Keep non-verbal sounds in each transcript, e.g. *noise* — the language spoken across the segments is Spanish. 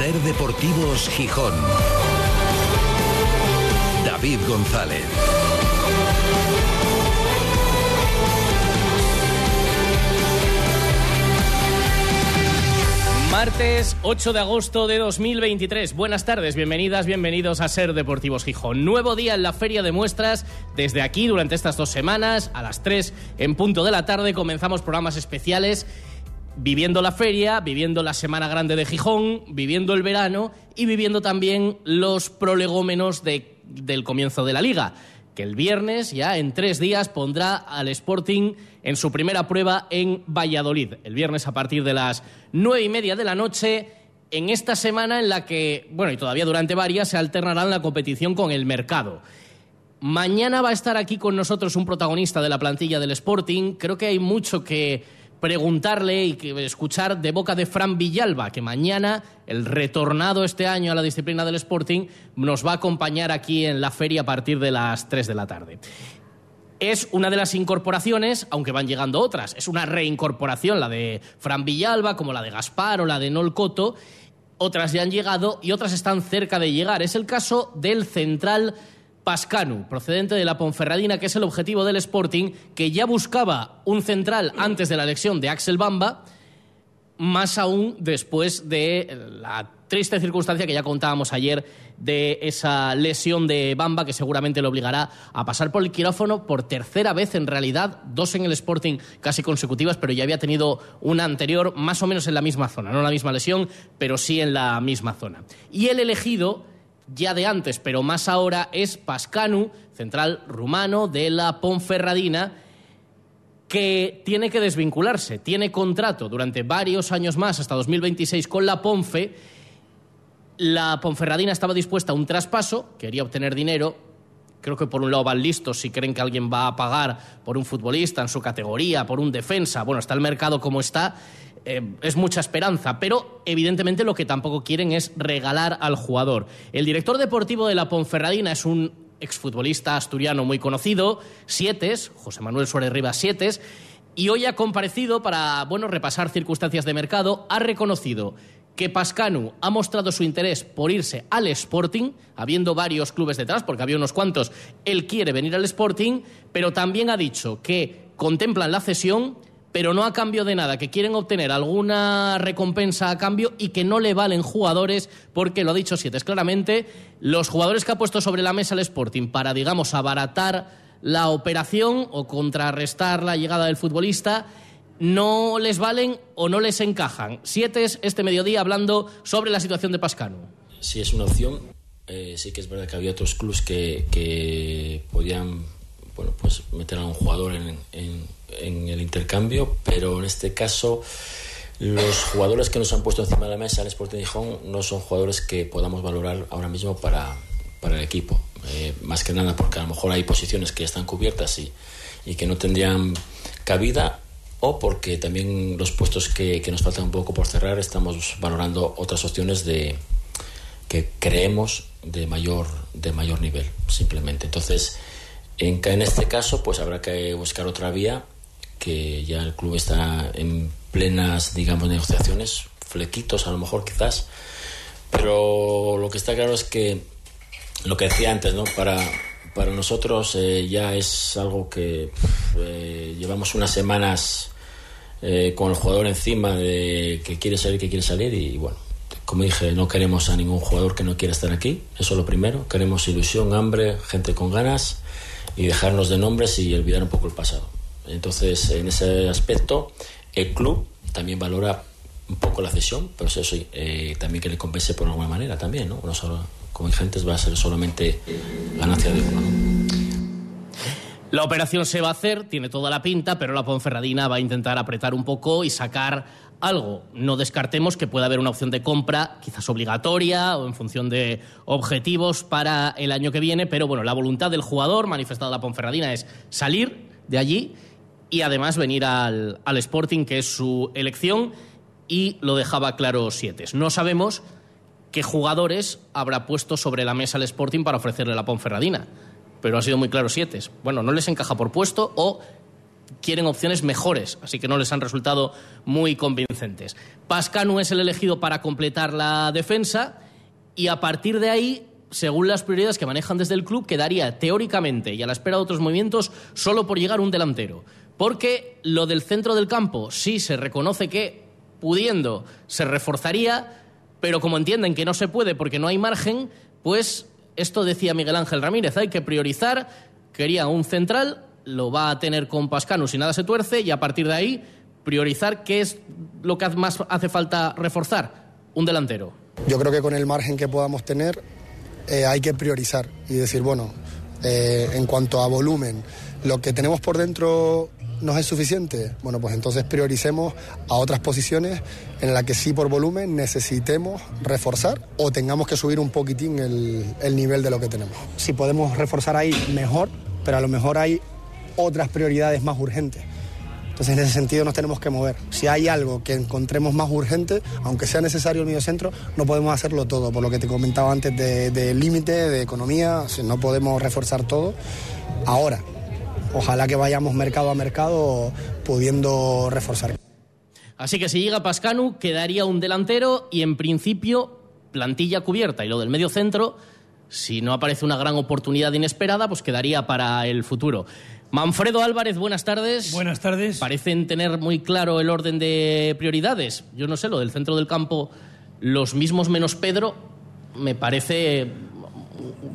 Ser Deportivos Gijón. David González. Martes 8 de agosto de 2023. Buenas tardes, bienvenidas, bienvenidos a Ser Deportivos Gijón. Nuevo día en la Feria de Muestras. Desde aquí, durante estas dos semanas, a las 3 en punto de la tarde, comenzamos programas especiales viviendo la feria, viviendo la Semana Grande de Gijón, viviendo el verano y viviendo también los prolegómenos del comienzo de la liga que el viernes, ya en tres días, pondrá al Sporting en su primera prueba en Valladolid. El viernes a partir de las nueve y media de la noche, en esta semana en la que, bueno, y todavía durante varias, se alternarán la competición con el mercado. Mañana va a estar aquí con nosotros un protagonista de la plantilla del Sporting. Creo que hay mucho que preguntarle y escuchar de boca de Fran Villalba, que mañana, el retornado este año a la disciplina del Sporting, nos va a acompañar aquí en la feria a partir de las 3 de la tarde. Es una de las incorporaciones, aunque van llegando otras. Es una reincorporación, la de Fran Villalba, como la de Gaspar o la de Nol Coto. Otras ya han llegado y otras están cerca de llegar. Es el caso del central Pascanu, procedente de la Ponferradina, que es el objetivo del Sporting, que ya buscaba un central antes de la elección de Axel Bamba, más aún después de la triste circunstancia que ya contábamos ayer de esa lesión de Bamba que seguramente le obligará a pasar por el quirófano por tercera vez en realidad, dos en el Sporting casi consecutivas, pero ya había tenido una anterior más o menos en la misma zona, no la misma lesión, pero sí en la misma zona. Y el elegido ya de antes, pero más ahora, es Pascanu, central rumano de la Ponferradina, que tiene que desvincularse. Tiene contrato durante varios años más, hasta 2026, con la Ponfe. La Ponferradina estaba dispuesta a un traspaso, quería obtener dinero. Creo que por un lado van listos si creen que alguien va a pagar por un futbolista en su categoría, por un defensa. Bueno, está el mercado como está eh, es mucha esperanza, pero evidentemente lo que tampoco quieren es regalar al jugador. El director deportivo de la Ponferradina es un exfutbolista asturiano muy conocido, Sietes, José Manuel Suárez Rivas Sietes, y hoy ha comparecido para bueno, repasar circunstancias de mercado, ha reconocido que Pascanu ha mostrado su interés por irse al Sporting, habiendo varios clubes detrás, porque había unos cuantos, él quiere venir al Sporting, pero también ha dicho que contemplan la cesión pero no a cambio de nada, que quieren obtener alguna recompensa a cambio y que no le valen jugadores, porque lo ha dicho Siete claramente, los jugadores que ha puesto sobre la mesa el Sporting para, digamos, abaratar la operación o contrarrestar la llegada del futbolista, no les valen o no les encajan. Siete es este mediodía hablando sobre la situación de Pascano. Sí, es una opción. Eh, sí que es verdad que había otros clubes que, que podían bueno, pues meter a un jugador en, en, el intercambio, pero en este caso los jugadores que nos han puesto encima de la mesa en Sporting Gijón no son jugadores que podamos valorar ahora mismo para, para el equipo. Eh, más que nada porque a lo mejor hay posiciones que están cubiertas y, y que no tendrían cabida o porque también los puestos que, que, nos faltan un poco por cerrar estamos valorando otras opciones de que creemos de mayor de mayor nivel simplemente entonces en, en este caso, pues habrá que buscar otra vía, que ya el club está en plenas, digamos, negociaciones, flequitos a lo mejor quizás, pero lo que está claro es que lo que decía antes, ¿no? Para, para nosotros eh, ya es algo que eh, llevamos unas semanas eh, con el jugador encima de que quiere salir, que quiere salir y bueno, como dije, no queremos a ningún jugador que no quiera estar aquí, eso es lo primero, queremos ilusión, hambre, gente con ganas y dejarnos de nombres y olvidar un poco el pasado. Entonces, en ese aspecto, el club también valora un poco la cesión, pero eso eh, también que le compense por alguna manera también, ¿no? No solo, como ingentes va a ser solamente ganancia de uno, La operación se va a hacer, tiene toda la pinta, pero la Ponferradina va a intentar apretar un poco y sacar algo. No descartemos que pueda haber una opción de compra, quizás obligatoria o en función de objetivos para el año que viene, pero bueno, la voluntad del jugador manifestada la Ponferradina es salir de allí y además venir al, al Sporting, que es su elección, y lo dejaba claro Siete. No sabemos qué jugadores habrá puesto sobre la mesa el Sporting para ofrecerle la Ponferradina, pero ha sido muy claro Siete. Bueno, no les encaja por puesto o quieren opciones mejores, así que no les han resultado muy convincentes. Pascanu es el elegido para completar la defensa y a partir de ahí, según las prioridades que manejan desde el club, quedaría teóricamente y a la espera de otros movimientos solo por llegar un delantero. Porque lo del centro del campo sí se reconoce que, pudiendo, se reforzaría, pero como entienden que no se puede porque no hay margen, pues esto decía Miguel Ángel Ramírez, hay que priorizar, quería un central, lo va a tener con Pascanu si nada se tuerce y a partir de ahí priorizar qué es lo que más hace falta reforzar, un delantero. Yo creo que con el margen que podamos tener eh, hay que priorizar y decir, bueno, eh, en cuanto a volumen, lo que tenemos por dentro nos es suficiente. Bueno, pues entonces prioricemos a otras posiciones en las que sí por volumen necesitemos reforzar o tengamos que subir un poquitín el, el nivel de lo que tenemos. Si podemos reforzar ahí, mejor, pero a lo mejor hay otras prioridades más urgentes. Entonces, en ese sentido nos tenemos que mover. Si hay algo que encontremos más urgente, aunque sea necesario el mediocentro, no podemos hacerlo todo, por lo que te comentaba antes de, límite, de economía, no podemos reforzar todo. Ahora, ojalá que vayamos mercado a mercado pudiendo reforzar. Así que si llega Pascanu, quedaría un delantero y en principio plantilla cubierta. Y lo del medio centro, si no aparece una gran oportunidad inesperada, pues quedaría para el futuro. Manfredo Álvarez, buenas tardes. Buenas tardes. Parecen tener muy claro el orden de prioridades. Yo no sé, lo del centro del campo, los mismos menos Pedro, me parece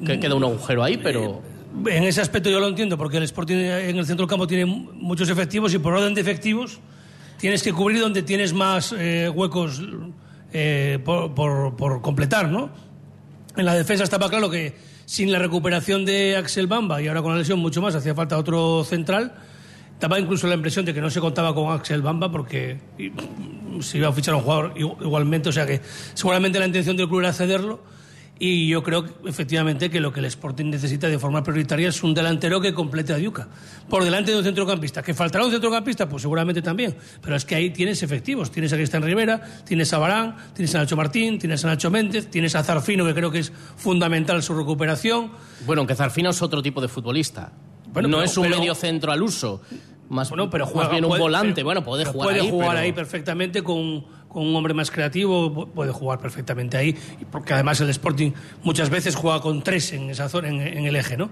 que queda un agujero ahí, pero... En ese aspecto yo lo entiendo, porque el Sporting en el centro del campo tiene muchos efectivos y por orden de efectivos tienes que cubrir donde tienes más eh, huecos eh, por, por, completar, ¿no? En la defensa estaba claro que sin la recuperación de Axel Bamba y ahora con la lesión mucho más, hacía falta otro central. Daba incluso la impresión de que no se contaba con Axel Bamba porque se iba a fichar a un jugador igualmente, o sea que seguramente la intención del club era cederlo y yo creo efectivamente que lo que el Sporting necesita de forma prioritaria es un delantero que complete a Diuca. Por delante de un centrocampista. ¿Que faltará un centrocampista? Pues seguramente también. Pero es que ahí tienes efectivos. Tienes a Cristian Rivera, tienes a Barán, tienes a Nacho Martín, tienes a Nacho Méndez, tienes a Zarfino, que creo que es fundamental su recuperación. Bueno, aunque Zarfino es otro tipo de futbolista. Bueno, no pero, es un pero, medio centro al uso. Más, bueno, pero juega, más bien un puede, volante. pero, bueno, puede jugar puede ahí. jugar pero... ahí perfectamente con, con, un hombre más creativo, puede jugar perfectamente ahí, porque además el Sporting muchas veces juega con tres en esa zona, en, en el eje, ¿no?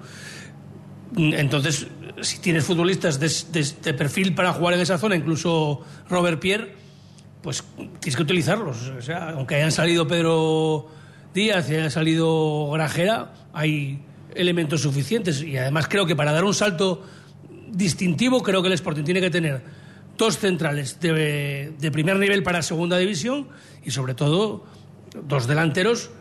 Entonces, si tienes futbolistas de, de, de, perfil para jugar en esa zona, incluso Robert Pierre, pues tienes que utilizarlos. O sea, aunque hayan salido Pedro Díaz y haya salido Grajera, hay elementos suficientes. Y además creo que para dar un salto distintivo, creo que el Sporting tiene que tener dos centrales de, de primer nivel para segunda división y sobre todo dos delanteros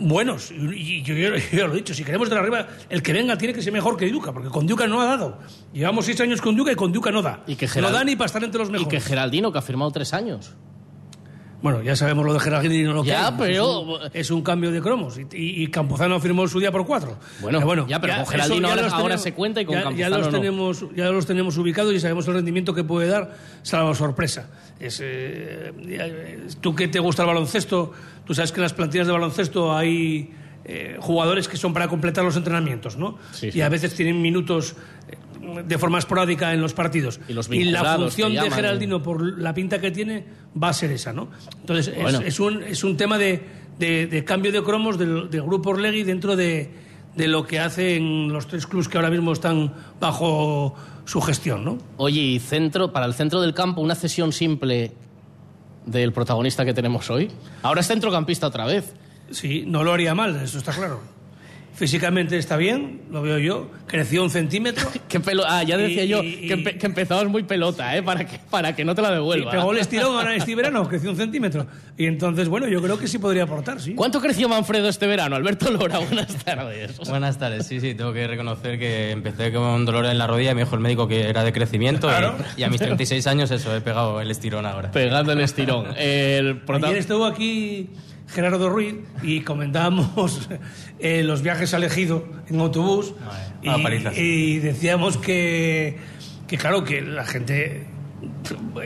buenos. Y, yo, yo, *laughs* yo, lo he dicho, si queremos de arriba, el que venga tiene que ser mejor que Duca, porque con Duca no ha dado. Llevamos seis años con Duca y con Duca no da. Y que Gerald... No da ni para estar entre los mejores. Y que Geraldino, que ha firmado tres años. Bueno, ya sabemos lo de Geraldino lo que ya, pero... Es un, es un, cambio de cromos. Y, y, y, Campuzano firmó su día por cuatro. Bueno, pero bueno ya, pero ya, con Geraldino ahora, ahora se cuenta y con ya, Campuzano ya los, no. tenemos, ya los tenemos ubicados y sabemos el rendimiento que puede dar, salvo sorpresa. Es, eh, tú que te gusta el baloncesto, tú sabes que en las plantillas de baloncesto hay eh, jugadores que son para completar los entrenamientos, ¿no? Sí, sí. Y a veces tienen minutos eh, de forma esporádica en los partidos. Y, los y la función de Geraldino, por la pinta que tiene, va a ser esa, ¿no? Entonces, bueno. es, es, un, es un tema de, de, de cambio de cromos del, del grupo Orlegui dentro de, de lo que hacen los tres clubes que ahora mismo están bajo su gestión, ¿no? Oye, y centro, para el centro del campo, una cesión simple del protagonista que tenemos hoy. Ahora es centrocampista otra vez. Sí, no lo haría mal, eso está claro. Físicamente está bien, lo veo yo. Creció un centímetro. *laughs* ¿Qué pelo... Ah, ya decía y, yo y, que, empe que, empezabas muy pelota, ¿eh? Para que, para que no te la devuelva. Y pegó el estirón ahora *laughs* este verano, creció un centímetro. Y entonces, bueno, yo creo que sí podría aportar, sí. ¿Cuánto creció Manfredo este verano? Alberto Lora, *laughs* buenas tardes. Buenas tardes, sí, sí, tengo que reconocer que empecé con un dolor en la rodilla y me dijo el médico que era de crecimiento. Claro. Y, y, a mis 36 años, eso, he pegado el estirón ahora. Pegando el estirón. el Ayer estuvo aquí Gerardo Ruiz y comentábamos *laughs* eh, los viajes al Ejido en autobús Vale. y, y, decíamos que, que, claro, que la gente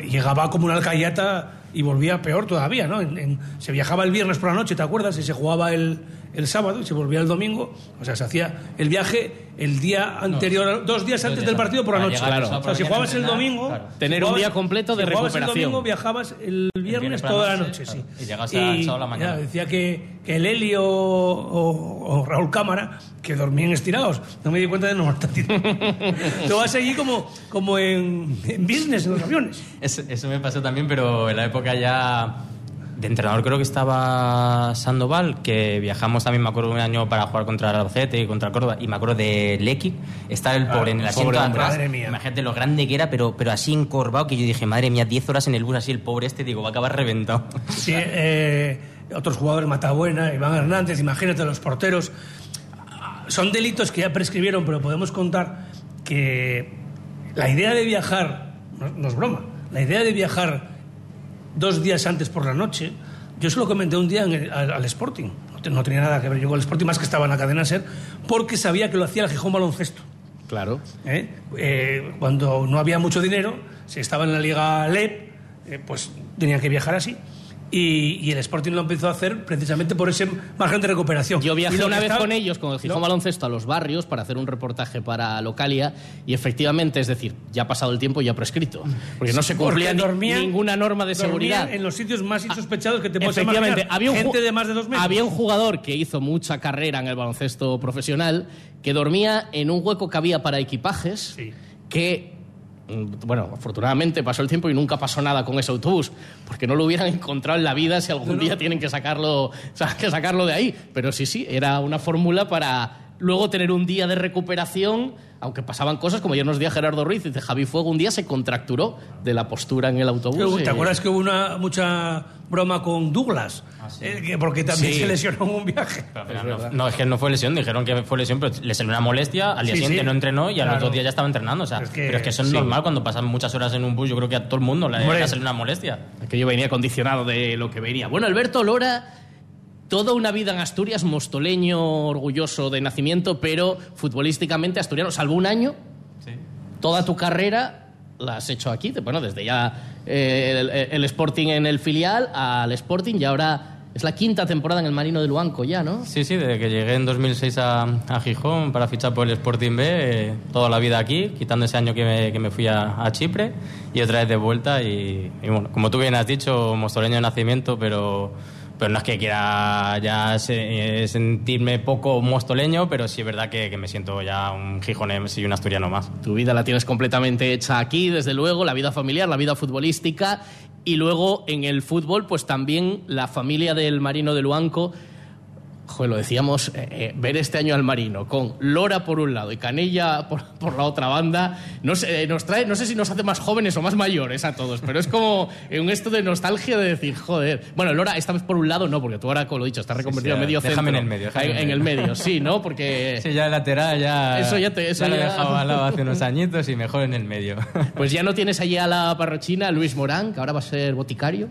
llegaba como una alcayata y volvía peor todavía, ¿no? En, en, se viajaba el viernes por la noche, ¿te acuerdas? Y se jugaba el, el sábado y se volvía el domingo. O sea, se hacía el viaje el día anterior, dos días antes del partido por la noche. Claro. el O sea, si jugabas el domingo. claro. Tener un día completo de si jugabas recuperación. el domingo, viajabas el viernes toda la noche, sí. claro. Y llegabas al sábado a la mañana. ya, decía que, que el Eli o, o- o Raúl Cámara, que dormían estirados. No me di cuenta de no estar tirado. *laughs* Tú vas allí como, como en, en business, en los aviones. Eso, eso me pasó también, pero en la época ya de entrenador creo que estaba Sandoval, que viajamos también, me acuerdo, un año para jugar contra el Albacete y contra Córdoba, y me acuerdo de Lecky, estar el pobre en el asiento de atrás. madre mía. Imagínate lo grande que era, pero, pero así encorvado, que yo dije, madre mía, 10 horas en el bus así, el pobre este, digo, va a acabar reventado. Sí, eh, otros jugadores, Matabuena, Iván Hernández, imagínate los porteros. Son delitos que ya prescribieron, pero podemos contar que la idea de viajar, no, no es broma, la idea de viajar dos días antes por la noche, yo se lo comenté un día en el- al, al Sporting. No, no tenía nada que ver yo con el Sporting, más que estaba en la cadena SER, porque sabía que lo hacía el Gijón Baloncesto. Claro. ¿eh? Eh, cuando no había mucho dinero, si estaba en la Liga LEP, eh, pues tenían que viajar así. Y, y el Sporting lo empezó a hacer precisamente por ese margen de recuperación. Yo viajé una vez está- con ellos, con el Gijón No, Baloncesto, a los barrios para hacer un reportaje para Localia y efectivamente, es decir, ya ha pasado el tiempo y ya ha prescrito. Porque no se cumplía porque ni- dormían- ninguna norma de seguridad. en los sitios más insospechados que te puedes imaginar. había un, gente de más de dos metros. había un jugador que hizo mucha carrera en el baloncesto profesional que dormía en un hueco que había para equipajes Sí. que bueno, afortunadamente pasó el tiempo y nunca pasó nada con ese autobús, porque no lo hubieran *laughs* encontrado en la vida si algún día tienen que sacarlo, que sacarlo de ahí. Pero sí, sí, era una fórmula para luego tener un día de recuperación, aunque pasaban cosas, como ayer nos decía Gerardo Ruiz, dice, Javi Fuego un día se contracturó de la postura en el autobús. ¿Te eh, acuerdas que hubo una mucha broma con Douglas? Eh, que porque también Sí. se lesionó en un viaje. No, no, es que no fue lesión, dijeron que fue lesión, pero le salió una molestia, al día Sí, siguiente sí. no entrenó y al Claro. otro día ya estaba entrenando. O sea, Es que- pero es que eso es normal cuando pasan muchas horas en un bus, yo creo que a todo el mundo le, sale una molestia. Aquello venía condicionado de lo que venía. Bueno, Alberto Lora, toda una vida en Asturias, mostoleño, orgulloso de nacimiento, pero futbolísticamente asturiano, salvo un año, toda tu carrera la has hecho aquí, bueno, desde ya eh, el, el Sporting en el filial al Sporting y ahora es la quinta temporada en el Marino de Luanco ya, ¿no? Sí, sí, desde que llegué en 2006 a, a Gijón para fichar por el Sporting B, eh, toda la vida aquí, quitando ese año que me, que me fui a, a Chipre y otra vez de vuelta. Y, y bueno, como tú bien has dicho, mostoleño de nacimiento, pero, pero no es que quiera ya eh, sentirme poco mostoleño, pero sí es verdad que, que me siento ya un gijonés y un asturiano más. Tu vida la tienes completamente hecha aquí, desde luego, la vida familiar, la vida futbolística y luego en el fútbol, pues también la familia del Marino de Luanco. Joder, lo decíamos, eh, eh, ver este año al Marino con Lora por un lado y Canella por, por la otra banda, no sé, eh, nos trae, no sé si nos hace más jóvenes o más mayores a todos, pero es como un esto de nostalgia de decir, joder, bueno, Lora esta vez por un lado no, porque tú ahora, como lo he dicho, estás reconvertido sí, en medio déjame centro. en el medio, déjame En, en el medio. sí, ¿no? Porque... *laughs* Sí, ya el lateral ya, Eso ya te- eso lo he ya- dejado al lado hace unos *laughs* añitos y mejor en el medio. *laughs* Pues ya no tienes allí a la parrochina Luis Morán, que ahora va a ser boticario.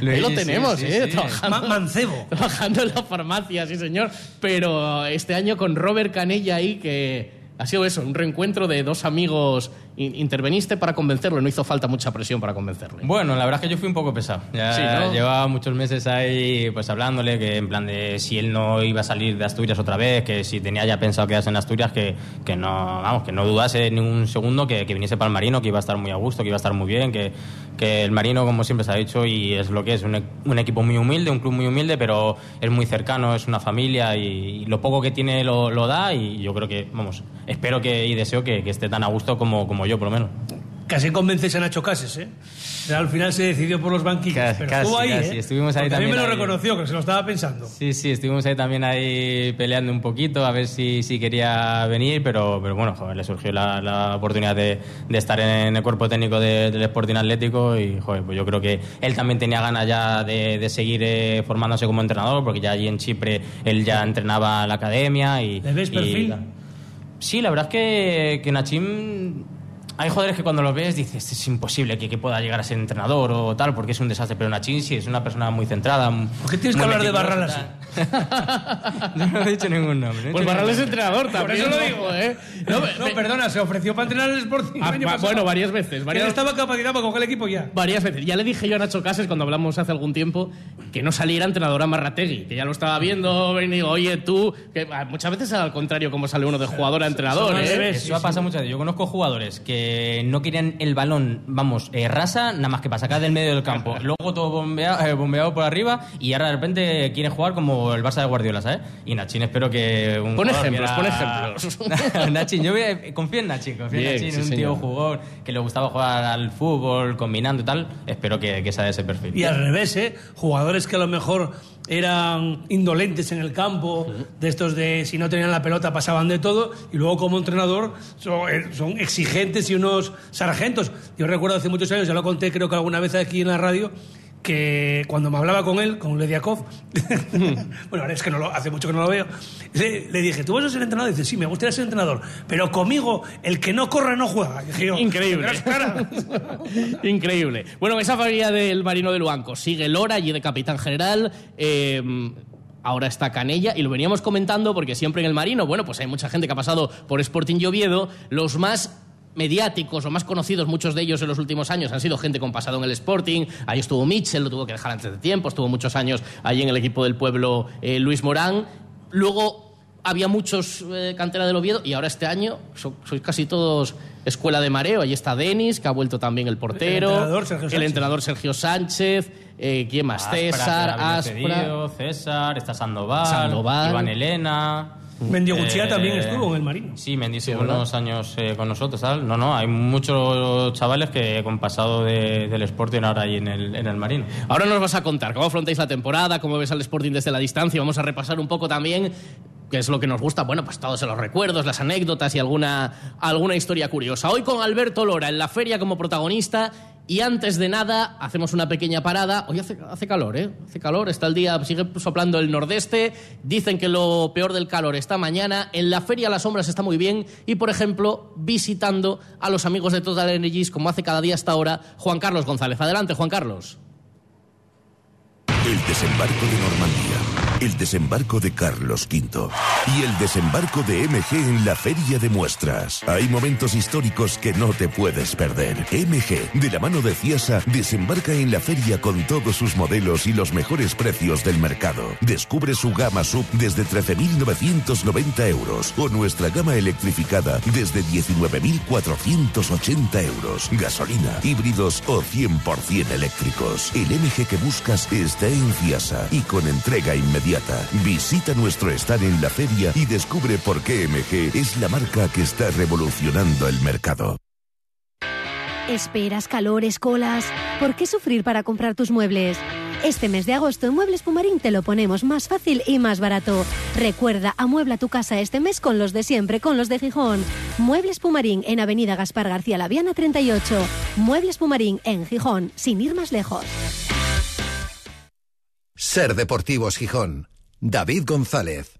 Ahí lo sí, tenemos, sí, ¿eh? sí. Trabajando, Ma- mancebo. trabajando en la farmacia, sí, señor. Pero este año con Robert Canella ahí, que ha sido eso, un reencuentro de dos amigos. In- Interveniste para convencerlo, no hizo falta mucha presión para convencerle. Bueno, la verdad es que yo fui un poco pesado. Ya Sí, ¿no? llevaba muchos meses ahí pues hablándole que en plan de si él no iba a salir de Asturias otra vez, que si tenía ya pensado quedarse en Asturias, que, que no, vamos, que no dudase ni un segundo que, que viniese para el Marino, que iba a estar muy a gusto, que iba a estar muy bien, que, que el Marino, como siempre se ha dicho, y es lo que es, un, e- un equipo muy humilde, un club muy humilde, pero es muy cercano, es una familia y, y lo poco que tiene lo, lo da y yo creo que, vamos, espero que y deseo que, que esté tan a gusto como, como yo, por lo menos. Casi convences a Nacho Cases, ¿eh? Pero al final se decidió por los banquillos. Casi, pero estuvo ahí, casi. ¿eh? Estuvimos ahí a mí me también lo ahí. reconoció, que se lo estaba pensando. Sí, sí, estuvimos ahí también ahí peleando un poquito a ver si, si quería venir, pero, pero bueno, joder, le surgió la, la oportunidad de, de estar en el cuerpo técnico de- del Sporting Atlético y joder, pues yo creo que él también tenía ganas ya de, de seguir eh, formándose como entrenador, porque ya allí en Chipre él ya entrenaba en la academia y... ¿Le ves y- perfil? Sí, la verdad es que, que Nachim... Hay jugadores que cuando lo ves dices, es imposible que, que pueda llegar a ser entrenador o tal, porque es un desastre, pero Nachim sí es una persona muy centrada. ¿Por qué tienes que hablar de meticulosa, Barral así? tal. *laughs* Yo no he dicho ningún nombre. no Pues dicho Barral es entrenador Por también. eso lo digo. ¿eh? *laughs* No, me- No, me- perdona, se ofreció para entrenar el Sporting. Ah, año bueno, varias veces. Varias, estaba capacitado para coger el equipo ya. varias veces. Ya le dije yo a Nacho Cases cuando hablamos hace algún tiempo que no saliera entrenador a Marrategui, que ya lo estaba viendo, y digo, oye, tú, que ah, muchas veces al contrario como sale uno de jugador a entrenador, al ¿eh? Eso ha pasado muchas veces. Yo conozco jugadores que no querían el balón, vamos, eh, rasa, nada más que para sacar del medio del campo. *laughs* Luego todo eh, bombeado por arriba y ahora de repente quieren jugar como el Barça de Guardiola, ¿sabes? Y Nachín, espero que. Un Pon ejemplos, que pon ejemplos. *laughs* Nachín, yo voy a- confío en Nachín, confío Bien, en Nachín, sí, un señor. tío jugón que le gustaba jugar al fútbol, combinando y tal. Espero que, que sea de ese perfil. Y al revés, ¿eh? Jugadores que a lo mejor eran indolentes en el campo, de estos de si no tenían la pelota pasaban de todo, y luego como entrenador son, eh, son exigentes y unos sargentos. Yo recuerdo hace muchos años, ya lo conté creo que alguna vez aquí en la radio, que cuando me hablaba con él, con Lediakov, *laughs* bueno, ahora es que no lo, hace mucho que no lo veo, le, le dije, ¿tú vas a ser entrenador? Y dice, sí, me gustaría ser entrenador, pero conmigo el que no corre no juega. Dije Increíble. *laughs* Increíble. Bueno, esa familia del Marino de Luanco sigue Lora, allí de capitán general. eh, ahora está Canella y lo veníamos comentando porque siempre en el Marino, bueno, pues hay mucha gente que ha pasado por Sporting y Oviedo. Los más mediáticos o más conocidos, muchos de ellos en los últimos años, han sido gente con pasado en el Sporting. Ahí estuvo Mitchell, lo tuvo que dejar antes de tiempo, estuvo muchos años ahí en el equipo del pueblo eh, Luis Morán. Luego había muchos eh, cantera del Oviedo y ahora este año so- sois casi todos escuela de mareo. Ahí está Denis, que ha vuelto también el portero. El entrenador, Sergio el Sánchez. entrenador Sergio Sánchez. eh, ¿Quién más? Aspra, César, Aspra. cedido, César, está Sandoval, Sandoval. Iván Elena. Mendigochea Eh, también estuvo en el Marino. Sí, Mendy estuvo unos años eh, con nosotros. ¿sabes? No, no, hay muchos chavales que con pasado de- del Sporting ahora ahí en el, en el Marino. Ahora nos vas a contar cómo afrontáis la temporada, cómo ves al Sporting desde la distancia. Vamos a repasar un poco también qué es lo que nos gusta. Bueno, pues todos los recuerdos, las anécdotas y alguna, alguna historia curiosa. Hoy con Alberto Lora en la feria como protagonista. Y antes de nada, hacemos una pequeña parada. Hoy hace, calor, ¿eh? Hace calor, está el día, sigue soplando el nordeste. Dicen que lo peor del calor está mañana. En la feria las sombras está muy bien. Y, por ejemplo, visitando a los amigos de Total Energies, como hace cada día hasta ahora, Juan Carlos González. Adelante, Juan Carlos. El desembarco de Normandía, el desembarco de Carlos V y el desembarco de MG en la Feria de Muestras. Hay momentos históricos que no te puedes perder. MG, de la mano de Ciasa, desembarca en la feria con todos sus modelos y los mejores precios del mercado. Descubre su gama sub desde 13.990 euros o nuestra gama electrificada desde 19.480 euros. Gasolina, híbridos o 100% eléctricos. El MG que buscas está en Ciasa y con entrega inmediata. Visita nuestro stand en la feria y descubre por qué MG es la marca que está revolucionando el mercado. Esperas, calores, colas. ¿Por qué sufrir para comprar tus muebles? Este mes de agosto en Muebles Pumarín te lo ponemos más fácil y más barato. Recuerda, amuebla tu casa este mes con los de siempre, con los de Gijón. Muebles Pumarín en Avenida Gaspar García Laviana 38. Muebles Pumarín en Gijón, sin ir más lejos. Ser Deportivos Gijón. David González.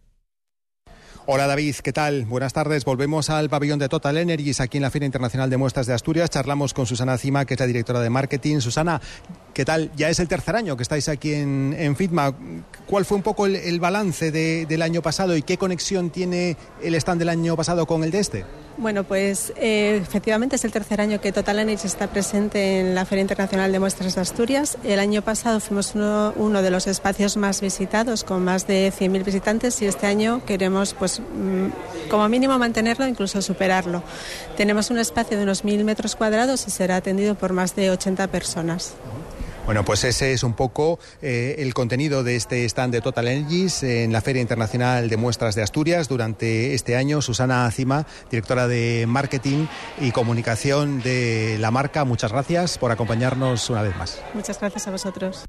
Hola David, ¿qué tal? Buenas tardes. Volvemos al pabellón de Total Energies aquí en la Feria Internacional de Muestras de Asturias. Charlamos con Susana Cima, que es la directora de marketing. Susana, ¿qué tal? Ya es el tercer año que estáis aquí en, FITMA. ¿Cuál fue un poco el, balance de- del año pasado y qué conexión tiene el stand del año pasado con el de este? Bueno, pues eh, efectivamente es el tercer año que Total Energy está presente en la Feria Internacional de Muestras de Asturias. El año pasado fuimos uno, uno de los espacios más visitados, con más de 100.000 visitantes, y este año queremos, pues, mm, como mínimo mantenerlo, incluso superarlo. Tenemos un espacio de unos 1.000 metros cuadrados y será atendido por más de 80 personas. Bueno, pues ese es un poco eh, el contenido de este stand de Total Energies en la Feria Internacional de Muestras de Asturias durante este año. Susana Cima, directora de Marketing y Comunicación de la marca, muchas gracias por acompañarnos una vez más. Muchas gracias a vosotros.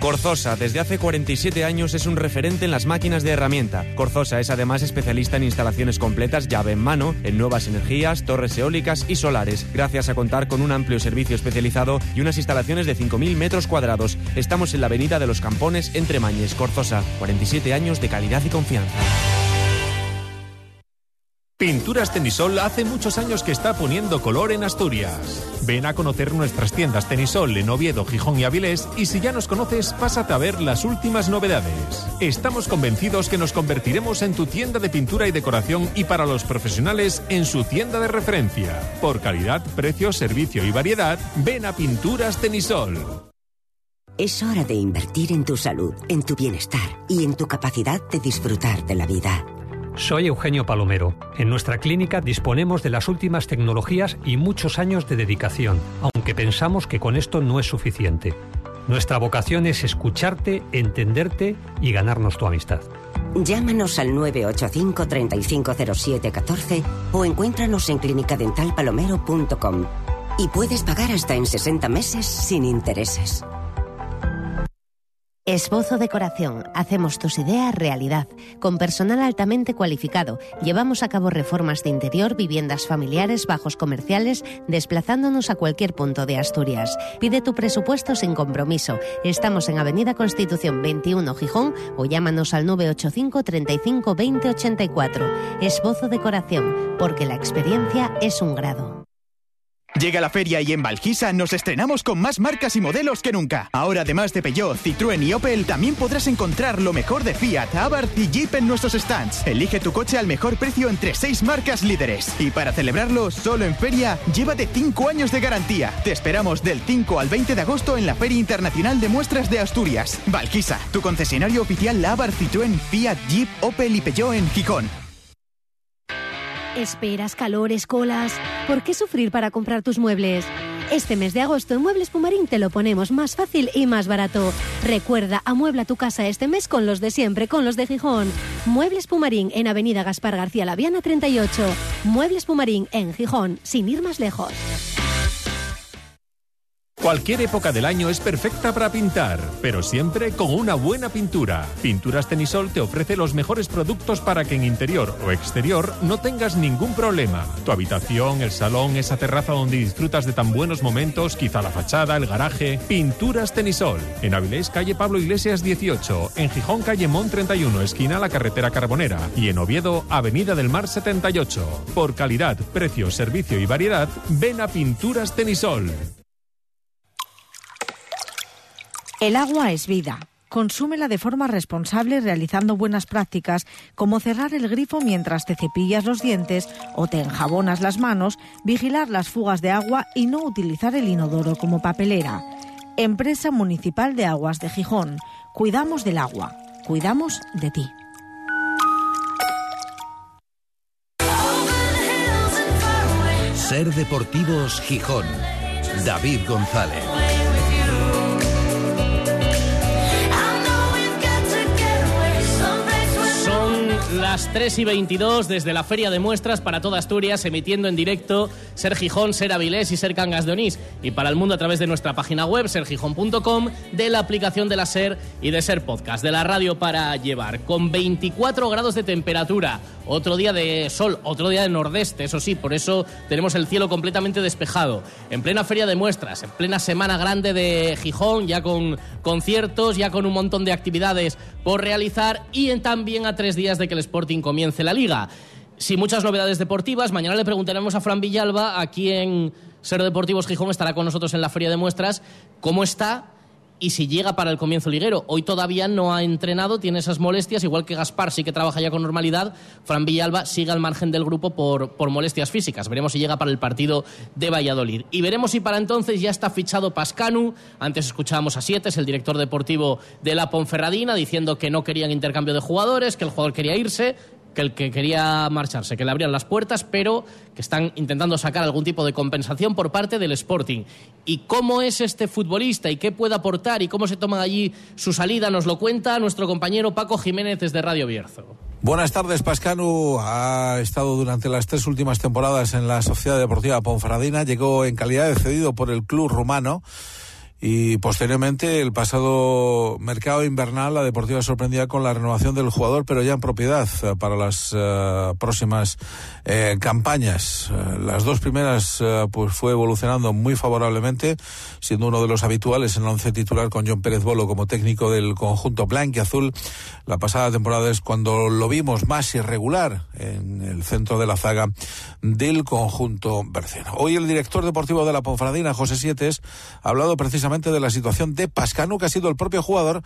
Corzosa, desde hace 47 años, es un referente en las máquinas de herramienta. Corzosa es además especialista en instalaciones completas llave en mano, en nuevas energías, torres eólicas y solares, gracias a contar con un amplio servicio especializado y unas instalaciones de 5.000 metros cuadrados. Estamos en la Avenida de los Campones, entre Mañes, Corzosa. 47 años de calidad y confianza. Pinturas Tenisol hace muchos años que está poniendo color en Asturias. Ven a conocer nuestras tiendas Tenisol en Oviedo, Gijón y Avilés y si ya nos conoces, pásate a ver las últimas novedades. Estamos convencidos que nos convertiremos en tu tienda de pintura y decoración y para los profesionales en su tienda de referencia. Por calidad, precio, servicio y variedad, ven a Pinturas Tenisol. Es hora de invertir en tu salud, en tu bienestar y en tu capacidad de disfrutar de la vida. Soy Eugenio Palomero. En nuestra clínica disponemos de las últimas tecnologías y muchos años de dedicación, aunque pensamos que con esto no es suficiente. Nuestra vocación es escucharte, entenderte y ganarnos tu amistad. Llámanos al 985 3507 14 o encuéntranos en clinicadentalpalomero.com y puedes pagar hasta en 60 meses sin intereses. Esbozo Decoración. Hacemos tus ideas realidad. Con personal altamente cualificado, llevamos a cabo reformas de interior, viviendas familiares, bajos comerciales, desplazándonos a cualquier punto de Asturias. Pide tu presupuesto sin compromiso. Estamos en Avenida Constitución 21 Gijón o llámanos al 985 35 20 84. Esbozo Decoración, porque la experiencia es un grado. Llega la feria y en Valquisa nos estrenamos con más marcas y modelos que nunca. Ahora, además de Peugeot, Citroën y Opel, también podrás encontrar lo mejor de Fiat, Abarth y Jeep en nuestros stands. Elige tu coche al mejor precio entre seis marcas líderes. Y para celebrarlo, solo en feria, llévate 5 años de garantía. Te esperamos del 5 al 20 de agosto en la Feria Internacional de Muestras de Asturias. Valquisa, tu concesionario oficial Abarth, Citroën, Fiat, Jeep, Opel y Peugeot en Gijón. Esperas, calores, colas. ¿Por qué sufrir para comprar tus muebles? Este mes de agosto en Muebles Pumarín te lo ponemos más fácil y más barato. Recuerda, amuebla tu casa este mes con los de siempre, con los de Gijón. Muebles Pumarín en Avenida Gaspar García Laviana 38. Muebles Pumarín en Gijón, sin ir más lejos. Cualquier época del año es perfecta para pintar, pero siempre con una buena pintura. Pinturas Tenisol te ofrece los mejores productos para que en interior o exterior no tengas ningún problema. Tu habitación, el salón, esa terraza donde disfrutas de tan buenos momentos, quizá la fachada, el garaje. Pinturas Tenisol. En Avilés, calle Pablo Iglesias 18. En Gijón, calle Mon 31, esquina la carretera Carbonera. Y en Oviedo, Avenida del Mar 78. Por calidad, precio, servicio y variedad, ven a Pinturas Tenisol. El agua es vida. Consúmela de forma responsable realizando buenas prácticas como cerrar el grifo mientras te cepillas los dientes o te enjabonas las manos, vigilar las fugas de agua y no utilizar el inodoro como papelera. Empresa Municipal de Aguas de Gijón. Cuidamos del agua. Cuidamos de ti. Ser Deportivos Gijón. David González. Las 3 y 22 desde la Feria de Muestras para toda Asturias, emitiendo en directo Ser Gijón, Ser Avilés y Ser Cangas de Onís. Y para el mundo a través de nuestra página web, sergijón.com, de la aplicación de la Ser y de Ser Podcast, de la radio para llevar, con 24 grados de temperatura. Otro día de sol, otro día de nordeste, eso sí, por eso tenemos el cielo completamente despejado. En plena feria de muestras, en plena semana grande de Gijón, ya con conciertos, ya con un montón de actividades por realizar y en, también a tres días de que el Sporting comience la liga. Sin muchas novedades deportivas, mañana le preguntaremos a Fran Villalba, aquí en Ser Deportivos Gijón, estará con nosotros en la feria de muestras, cómo está y si llega para el comienzo liguero. Hoy todavía no ha entrenado, tiene esas molestias, igual que Gaspar sí que trabaja ya con normalidad, Fran Villalba sigue al margen del grupo por, por molestias físicas. Veremos si llega para el partido de Valladolid. Y veremos si para entonces ya está fichado Pascanu. Antes escuchábamos a Siete, es el director deportivo de la Ponferradina, diciendo que no querían intercambio de jugadores, que el jugador quería irse que el que quería marcharse, que le abrían las puertas, pero que están intentando sacar algún tipo de compensación por parte del Sporting. ¿Y cómo es este futbolista y qué puede aportar y cómo se toma allí su salida? Nos lo cuenta nuestro compañero Paco Jiménez desde Radio Bierzo. Buenas tardes, Pascanu. Ha estado durante las tres últimas temporadas en la Sociedad Deportiva Ponferradina. Llegó en calidad de cedido por el club rumano y posteriormente el pasado mercado invernal la Deportiva sorprendía con la renovación del jugador pero ya en propiedad eh, para las eh, próximas eh, campañas. Las dos primeras pues fue evolucionando muy favorablemente siendo uno de los habituales en el once titular con John Pérez Bolo como técnico del conjunto blanco y azul la pasada temporada es cuando lo vimos más irregular en el centro de la zaga del conjunto berciano hoy el director deportivo de la Ponfradina José Sietes ha hablado precisamente de la situación de Pascano, que ha sido el propio jugador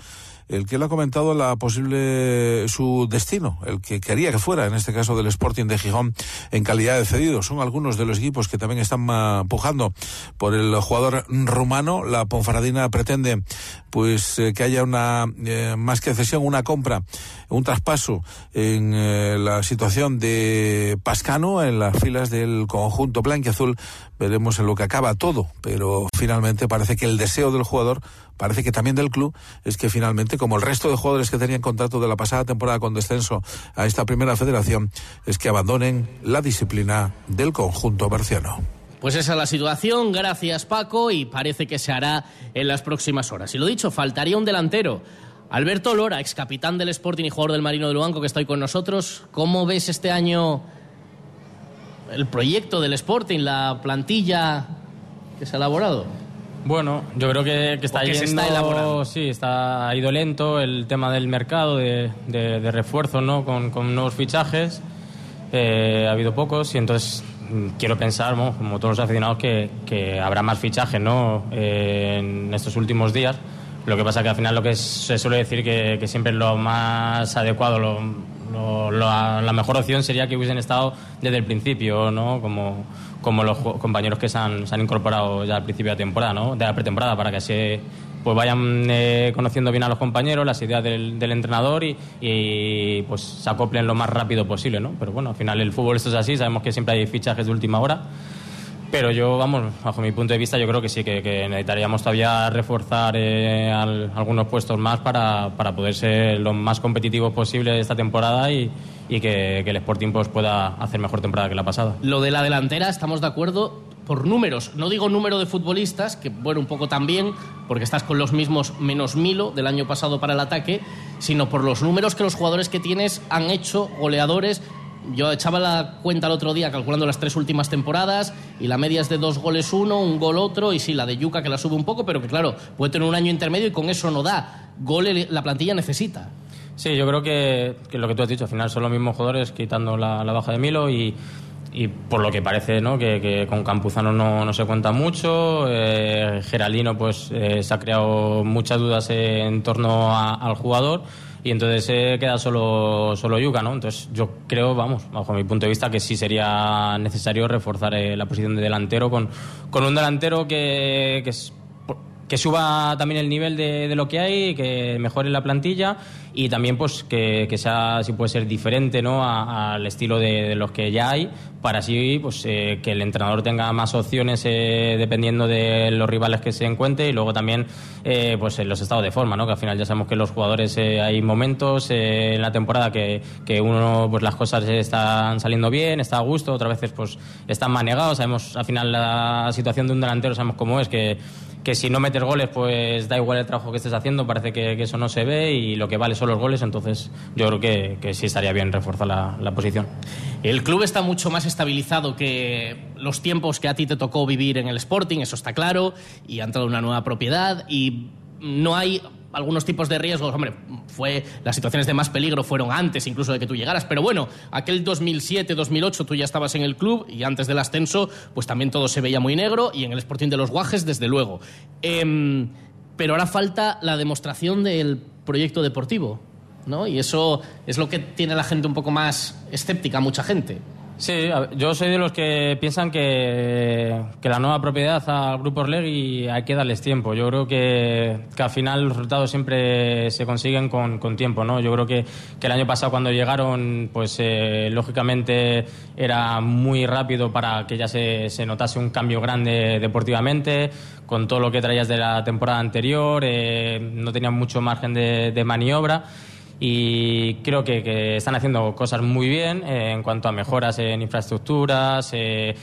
el que le ha comentado la posible su destino, el que quería que fuera, en este caso del Sporting de Gijón, en calidad de cedido. Son algunos de los equipos que también están empujando por el jugador rumano. La Ponfaradina pretende pues eh, que haya una eh, más que cesión, una compra, un traspaso en eh, la situación de Pascano en las filas del conjunto blanquiazul. Veremos en lo que acaba todo, pero finalmente parece que el deseo del jugador parece que también del club es que finalmente, como el resto de jugadores que tenían contrato de la pasada temporada con descenso a esta primera federación, es que abandonen la disciplina del conjunto berciano. Pues esa es la situación, gracias Paco, y parece que se hará en las próximas horas. Y lo dicho, faltaría un delantero. Alberto Lora, ex capitán del Sporting y jugador del Marino del Banco, que está hoy con nosotros. ¿Cómo ves este año el proyecto del Sporting, la plantilla que se ha elaborado? Bueno, yo creo que, está yendo, está sí, está ha ido lento el tema del mercado de, de, refuerzos, ¿no? Con, nuevos fichajes. Eh, ha habido pocos y entonces mm, quiero pensar, como todos los aficionados, que, habrá más fichajes, ¿no? Eh, en estos últimos días. Lo que pasa que al final lo que se suele decir que, que siempre es lo más adecuado, lo, la mejor opción sería que hubiesen estado desde el principio, ¿no? Como como los compañeros que se han, incorporado ya al principio de la temporada, ¿no? de la pretemporada, para que se pues vayan eh, conociendo bien a los compañeros, las ideas del, entrenador y, pues se acoplen lo más rápido posible, ¿no? Pero bueno, al final el fútbol esto es así, sabemos que siempre hay fichajes de última hora. Pero yo, vamos, bajo mi punto de vista, yo creo que sí, que, necesitaríamos todavía reforzar eh, algunos puestos más para, para poder ser lo más competitivos posible esta temporada y, y que, el Sporting pues, pueda hacer mejor temporada que la pasada. Lo de la delantera, estamos de acuerdo por números. No digo número de futbolistas, que bueno, un poco también, porque estás con los mismos menos Milo del año pasado para el ataque, sino por los números que los jugadores que tienes han hecho, goleadores. Yo echaba la cuenta el otro día calculando las tres últimas temporadas y la media es de dos goles uno, un gol otro y sí, la de Yuca que la sube un poco, pero que claro, puede tener un año intermedio y con eso no da. Gol la plantilla necesita. Sí, yo creo que, lo que tú has dicho, al final son los mismos jugadores quitando la, baja de Milo y, por lo que parece ¿no? que, con Campuzano no, se cuenta mucho. Eh, Geraldino pues eh, se ha creado muchas dudas en torno al jugador y entonces se queda solo, solo Yuca, ¿no? Entonces yo creo, vamos, bajo mi punto de vista, que sí sería necesario reforzar eh, la posición de delantero con, con un delantero que, que es que suba también el nivel de, de, lo que hay, que mejore la plantilla y también pues que, sea, si puede ser diferente ¿no? al estilo de, los que ya hay, para así pues eh, que el entrenador tenga más opciones eh, dependiendo de los rivales que se encuentre y luego también eh, pues en los estados de forma, ¿no? que al final ya sabemos que los jugadores hay momentos en la temporada que, que, uno pues las cosas están saliendo bien, está a gusto, otras veces pues están manegados, sabemos al final la situación de un delantero sabemos cómo es, que que si no metes goles, pues da igual el trabajo que estés haciendo, parece que, eso no se ve y lo que vale son los goles, entonces yo creo que, que sí estaría bien reforzar la, la, posición. El club está mucho más estabilizado que los tiempos que a ti te tocó vivir en el Sporting, eso está claro, y ha entrado una nueva propiedad y no hay algunos tipos de riesgos, hombre, fue las situaciones de más peligro fueron antes incluso de que tú llegaras, pero bueno, aquel 2007, 2008 tú ya estabas en el club y antes del ascenso pues también todo se veía muy negro y en el Sporting de los Guajes desde luego. Em, pero ahora falta la demostración del proyecto deportivo, ¿no? Y eso es lo que tiene la gente un poco más escéptica, mucha gente. Sí, yo soy de los que piensan que, que la nueva propiedad al Grupo Orlegui hay que darles tiempo. Yo creo que, que al final los resultados siempre se consiguen con, con tiempo. ¿no? Yo creo que, que, el año pasado cuando llegaron, pues eh, lógicamente era muy rápido para que ya se, se, notase un cambio grande deportivamente, con todo lo que traías de la temporada anterior, eh, no tenían mucho margen de, de maniobra y creo que, están haciendo cosas muy bien eh, en cuanto a mejoras en infraestructuras, eh,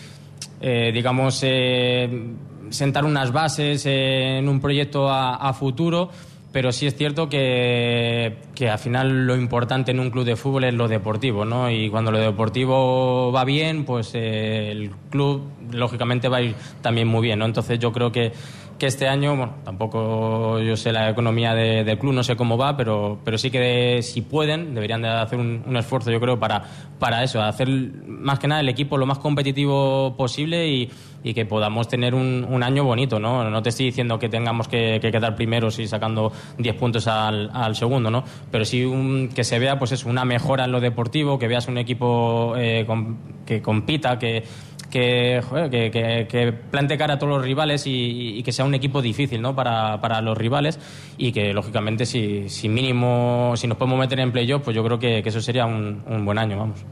eh, digamos, sentar unas bases en un proyecto a, a futuro pero sí es cierto que, que, al final lo importante en un club de fútbol es lo deportivo, ¿no? Y cuando lo deportivo va bien, pues eh, el club lógicamente va a ir también muy bien, ¿no? Entonces yo creo que, que este año, bueno, tampoco yo sé la economía de, del club, no sé cómo va, pero, pero sí que si pueden, deberían de hacer un, esfuerzo, yo creo, para, para eso, hacer más que nada el equipo lo más competitivo posible y, que podamos tener un, un, año bonito, ¿no? No te estoy diciendo que tengamos que, que quedar primeros y sacando 10 puntos al, al, segundo, ¿no? Pero sí un, que se vea, pues es una mejora en lo deportivo, que veas un equipo eh, con, que compita, que que, joder, plante cara a todos los rivales y, que sea un equipo difícil ¿no? para, para los rivales y que lógicamente si, si mínimo si nos podemos meter en playoff pues yo creo que, eso sería un, buen año vamos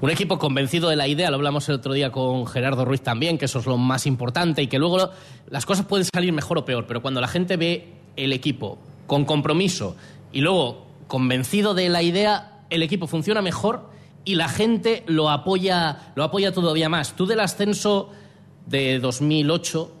un equipo convencido de la idea lo hablamos el otro día con Gerardo Ruiz también que eso es lo más importante y que luego las cosas pueden salir mejor o peor pero cuando la gente ve el equipo con compromiso y luego convencido de la idea el equipo funciona mejor y la gente lo apoya, lo apoya todavía más. Tú del ascenso de 2008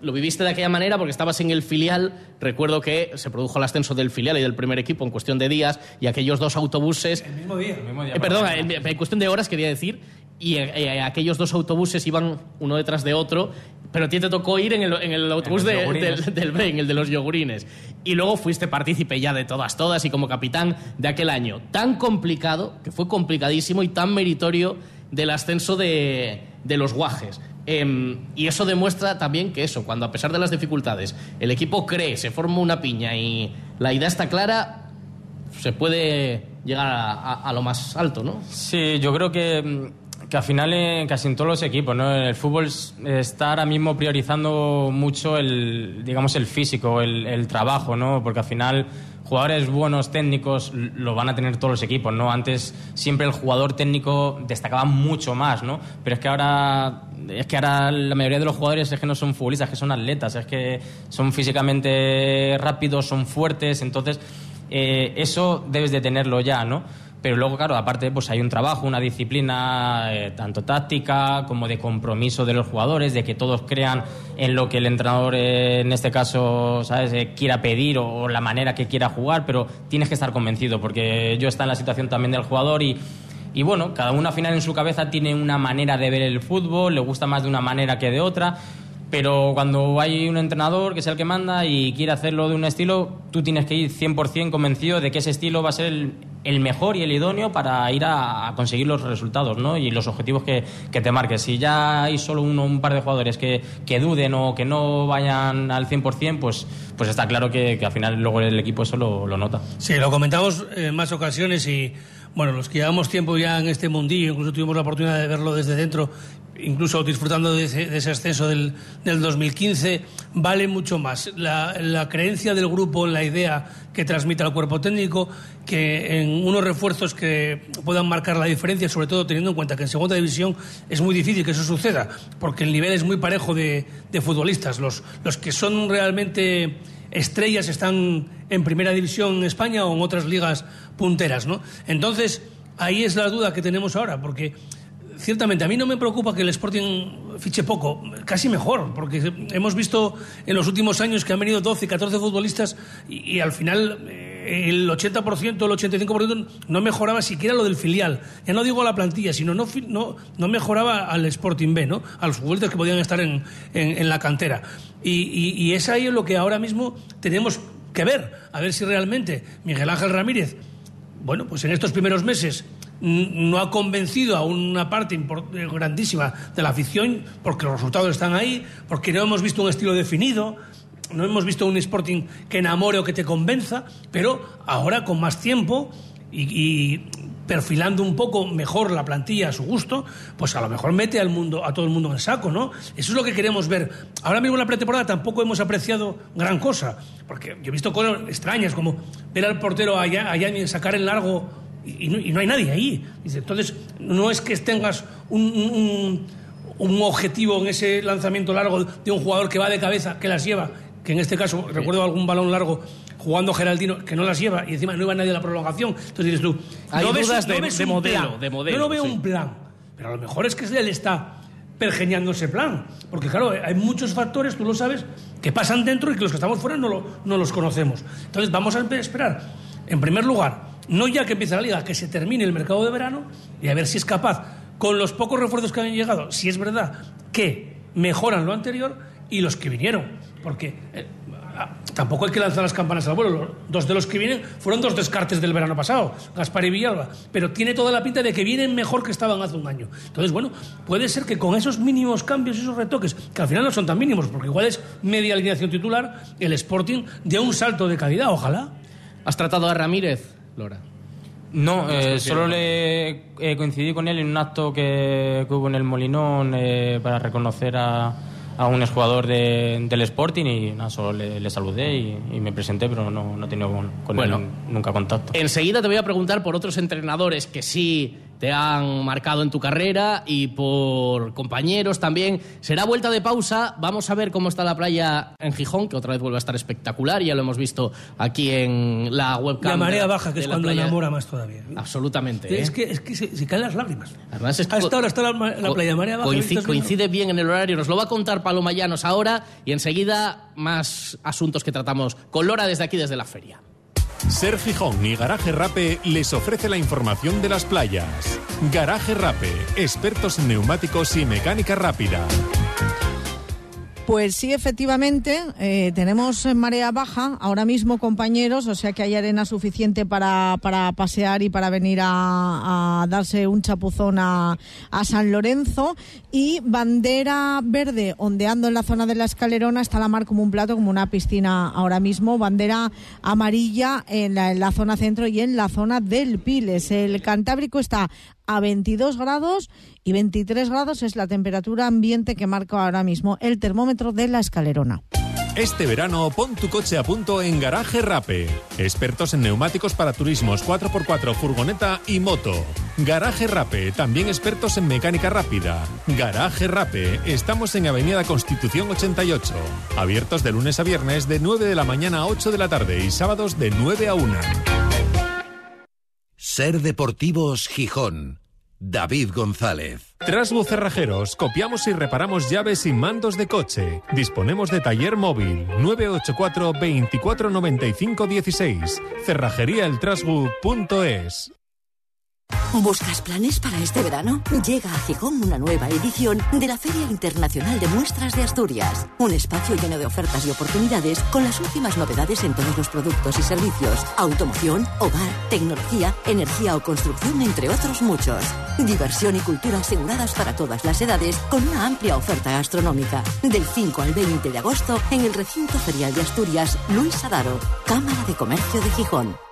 lo viviste de aquella manera porque estabas en el filial. Recuerdo que se produjo el ascenso del filial y del primer equipo en cuestión de días y aquellos dos autobuses. El mismo día. El mismo día eh, perdón, en, en, cuestión de horas quería decir. Y eh, eh, aquellos dos autobuses iban uno detrás de otro, pero a ti te tocó ir en el, en el autobús de, del, del Brain, el de los yogurines. Y luego fuiste partícipe ya de todas, todas y como capitán de aquel año. Tan complicado, que fue complicadísimo y tan meritorio del ascenso de, de los guajes. Eh, y eso demuestra también que eso, cuando a pesar de las dificultades el equipo cree, se forma una piña y la idea está clara, se puede llegar a, a, a lo más alto, ¿no? Sí, yo creo que, que al final en casi en todos los equipos, ¿no? El fútbol está ahora mismo priorizando mucho el, digamos, el físico, el, el trabajo, ¿no? Porque al final jugadores buenos técnicos lo van a tener todos los equipos, ¿no? Antes siempre el jugador técnico destacaba mucho más, ¿no? Pero es que ahora es que ahora la mayoría de los jugadores es que no son futbolistas, es que son atletas, es que son físicamente rápidos, son fuertes, entonces eh, eso debes de tenerlo ya, ¿no? Pero luego, claro, aparte, pues hay un trabajo, una disciplina eh, tanto táctica como de compromiso de los jugadores, de que todos crean en lo que el entrenador, eh, en este caso, ¿sabes?, eh, quiera pedir o, o, la manera que quiera jugar, pero tienes que estar convencido, porque yo está en la situación también del jugador y. Y bueno, cada uno al final en su cabeza tiene una manera de ver el fútbol, le gusta más de una manera que de otra, pero cuando hay un entrenador que es el que manda y quiere hacerlo de un estilo, tú tienes que ir 100% convencido de que ese estilo va a ser el, el mejor y el idóneo para ir a, conseguir los resultados ¿no? y los objetivos que, que, te marques. Si ya hay solo uno, un par de jugadores que, que, duden o que no vayan al 100%, pues, pues está claro que, que al final luego el equipo eso lo, lo nota. Sí, lo comentamos en más ocasiones y bueno, los que llevamos tiempo ya en este mundillo, incluso tuvimos la oportunidad de verlo desde dentro, incluso disfrutando de ese, de ascenso del, del, 2015, vale mucho más la, creencia del grupo la idea que transmite al cuerpo técnico que en unos refuerzos que puedan marcar la diferencia, sobre todo teniendo en cuenta que en segunda división es muy difícil que eso suceda, porque el nivel es muy parejo de, de futbolistas. Los, los que son realmente estrellas están en primera división en España o en otras ligas punteras, ¿no? Entonces, ahí es la duda que tenemos ahora, porque ciertamente a mí no me preocupa que el Sporting fiche poco, casi mejor, porque hemos visto en los últimos años que han venido 12, 14 futbolistas y, al final eh, el 80%, el 85% no mejoraba siquiera lo del filial. Ya no digo la plantilla, sino no, no, no mejoraba al Sporting B, ¿no? A los futbolistas que podían estar en, en, la cantera. Y, y, y es ahí lo que ahora mismo tenemos que ver, a ver si realmente Miguel Ángel Ramírez, bueno, pues en estos primeros meses no ha convencido a una parte grandísima de la afición porque los resultados están ahí, porque no hemos visto un estilo definido, no hemos visto un Sporting que enamore o que te convenza, pero ahora con más tiempo y, y perfilando un poco mejor la plantilla a su gusto, pues a lo mejor mete al mundo, a todo el mundo en saco, ¿no? Eso es lo que queremos ver. Ahora mismo en la pretemporada tampoco hemos apreciado gran cosa, porque yo he visto cosas extrañas, como ver al portero allá, allá sacar el largo y no, y no, hay nadie ahí. Entonces, no es que tengas un, un, objetivo en ese lanzamiento largo de un jugador que va de cabeza, que las lleva, que en este caso sí. recuerdo algún balón largo jugando Geraldino que no las lleva y encima no iba nadie a la prolongación. Entonces dices tú, hay no dudas ves, de, ves de, modelo, plan, de modelo. Yo no veo sí. un plan, pero a lo mejor es que él está pergeñando ese plan. Porque claro, hay muchos factores, tú lo sabes, que pasan dentro y que los que estamos fuera no, lo- no los conocemos. Entonces vamos a esperar, en primer lugar, no ya que empiece la liga, que se termine el mercado de verano y a ver si es capaz, con los pocos refuerzos que han llegado, si es verdad que mejoran lo anterior y los que vinieron. Porque eh, ah, tampoco hay que lanzar las campanas al vuelo. Dos de los que vienen fueron dos descartes del verano pasado, Gaspar y Villalba. Pero tiene toda la pinta de que vienen mejor que estaban hace un año. Entonces, bueno, puede ser que con esos mínimos cambios, esos retoques, que al final no son tan mínimos, porque igual es media alineación titular, el Sporting dé un salto de calidad, ojalá. ¿Has tratado a Ramírez, Lora? No, eh, solo le eh, coincidí con él en un acto que, que hubo en el Molinón eh, para reconocer a, a un exjugador de- del Sporting y nada, solo le, le saludé y, y me presenté, pero no, no he tenido con, con Bueno. él nunca contacto. Enseguida te voy a preguntar por otros entrenadores que sí te han marcado en tu carrera y por compañeros también. Será vuelta de pausa. Vamos a ver cómo está la playa en Gijón, que otra vez vuelve a estar espectacular. Ya lo hemos visto aquí en la webcam. La marea de baja, que es cuando playa. enamora más todavía. Absolutamente. Es ¿eh? que, es que se, se caen las lágrimas. Además es A esta hora está la, playa marea baja. coinci- ¿viste? coincide bien en el horario. Nos lo va a contar Paloma Llanos ahora y enseguida más asuntos que tratamos con Lora desde aquí, desde la feria. Ser Gijón y Garaje Rape les ofrece la información de las playas. Garaje Rape, expertos en neumáticos y mecánica rápida. Pues sí, efectivamente, eh, tenemos marea baja ahora mismo, compañeros, o sea que hay arena suficiente para, para pasear y para venir a, darse un chapuzón a, a San Lorenzo. Y bandera verde ondeando en la zona de la escalerona, está la mar como un plato, como una piscina ahora mismo. Bandera amarilla en la, en la zona centro y en la zona del Piles. El Cantábrico está a 22 grados y 23 grados es la temperatura ambiente que marca ahora mismo el termómetro de la escalerona. Este verano pon tu coche a punto en Garaje Rape. Expertos en neumáticos para turismos 4x4, furgoneta y moto. Garaje Rape, también expertos en mecánica rápida. Garaje Rape, estamos en Avenida Constitución 88. Abiertos de lunes a viernes de 9 de la mañana a 8 de la tarde y sábados de 9 a 1. Ser Deportivos Gijón. David González. Trasbu Cerrajeros, copiamos y reparamos llaves y mandos de coche. Disponemos de taller móvil 984 24 95 16. Cerrajeríaeltrasbu.es. ¿Buscas planes para este verano? Llega a Gijón una nueva edición de la Feria Internacional de Muestras de Asturias. Un espacio lleno de ofertas y oportunidades con las últimas novedades en todos los productos y servicios. Automoción, hogar, tecnología, energía o construcción, entre otros muchos. Diversión y cultura aseguradas para todas las edades con una amplia oferta gastronómica. Del 5 al 20 de agosto en el recinto ferial de Asturias, Luis Adaro, Cámara de Comercio de Gijón.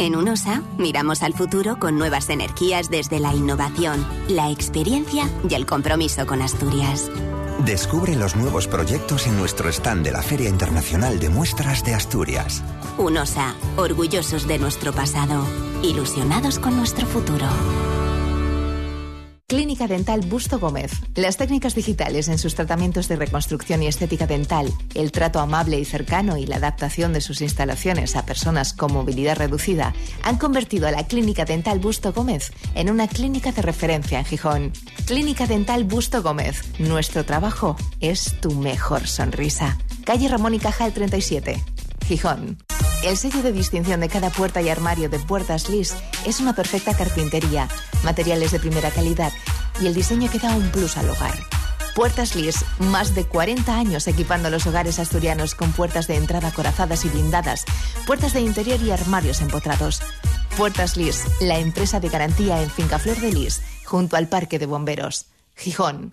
En UNOSA miramos al futuro con nuevas energías desde la innovación, la experiencia y el compromiso con Asturias. Descubre los nuevos proyectos en nuestro stand de la Feria Internacional de Muestras de Asturias. UNOSA, orgullosos de nuestro pasado, ilusionados con nuestro futuro. Clínica Dental Busto Gómez. Las técnicas digitales en sus tratamientos de reconstrucción y estética dental, el trato amable y cercano y la adaptación de sus instalaciones a personas con movilidad reducida han convertido a la Clínica Dental Busto Gómez en una clínica de referencia en Gijón. Clínica Dental Busto Gómez. Nuestro trabajo es tu mejor sonrisa. Calle Ramón y Cajal 37. Gijón. El sello de distinción de cada puerta y armario de Puertas Lis es una perfecta carpintería, materiales de primera calidad y el diseño que da un plus al hogar. Puertas Lis, más de 40 años equipando los hogares asturianos con puertas de entrada corazadas y blindadas, puertas de interior y armarios empotrados. Puertas Lis, la empresa de garantía en Finca Flor de Lis, junto al Parque de Bomberos. Gijón.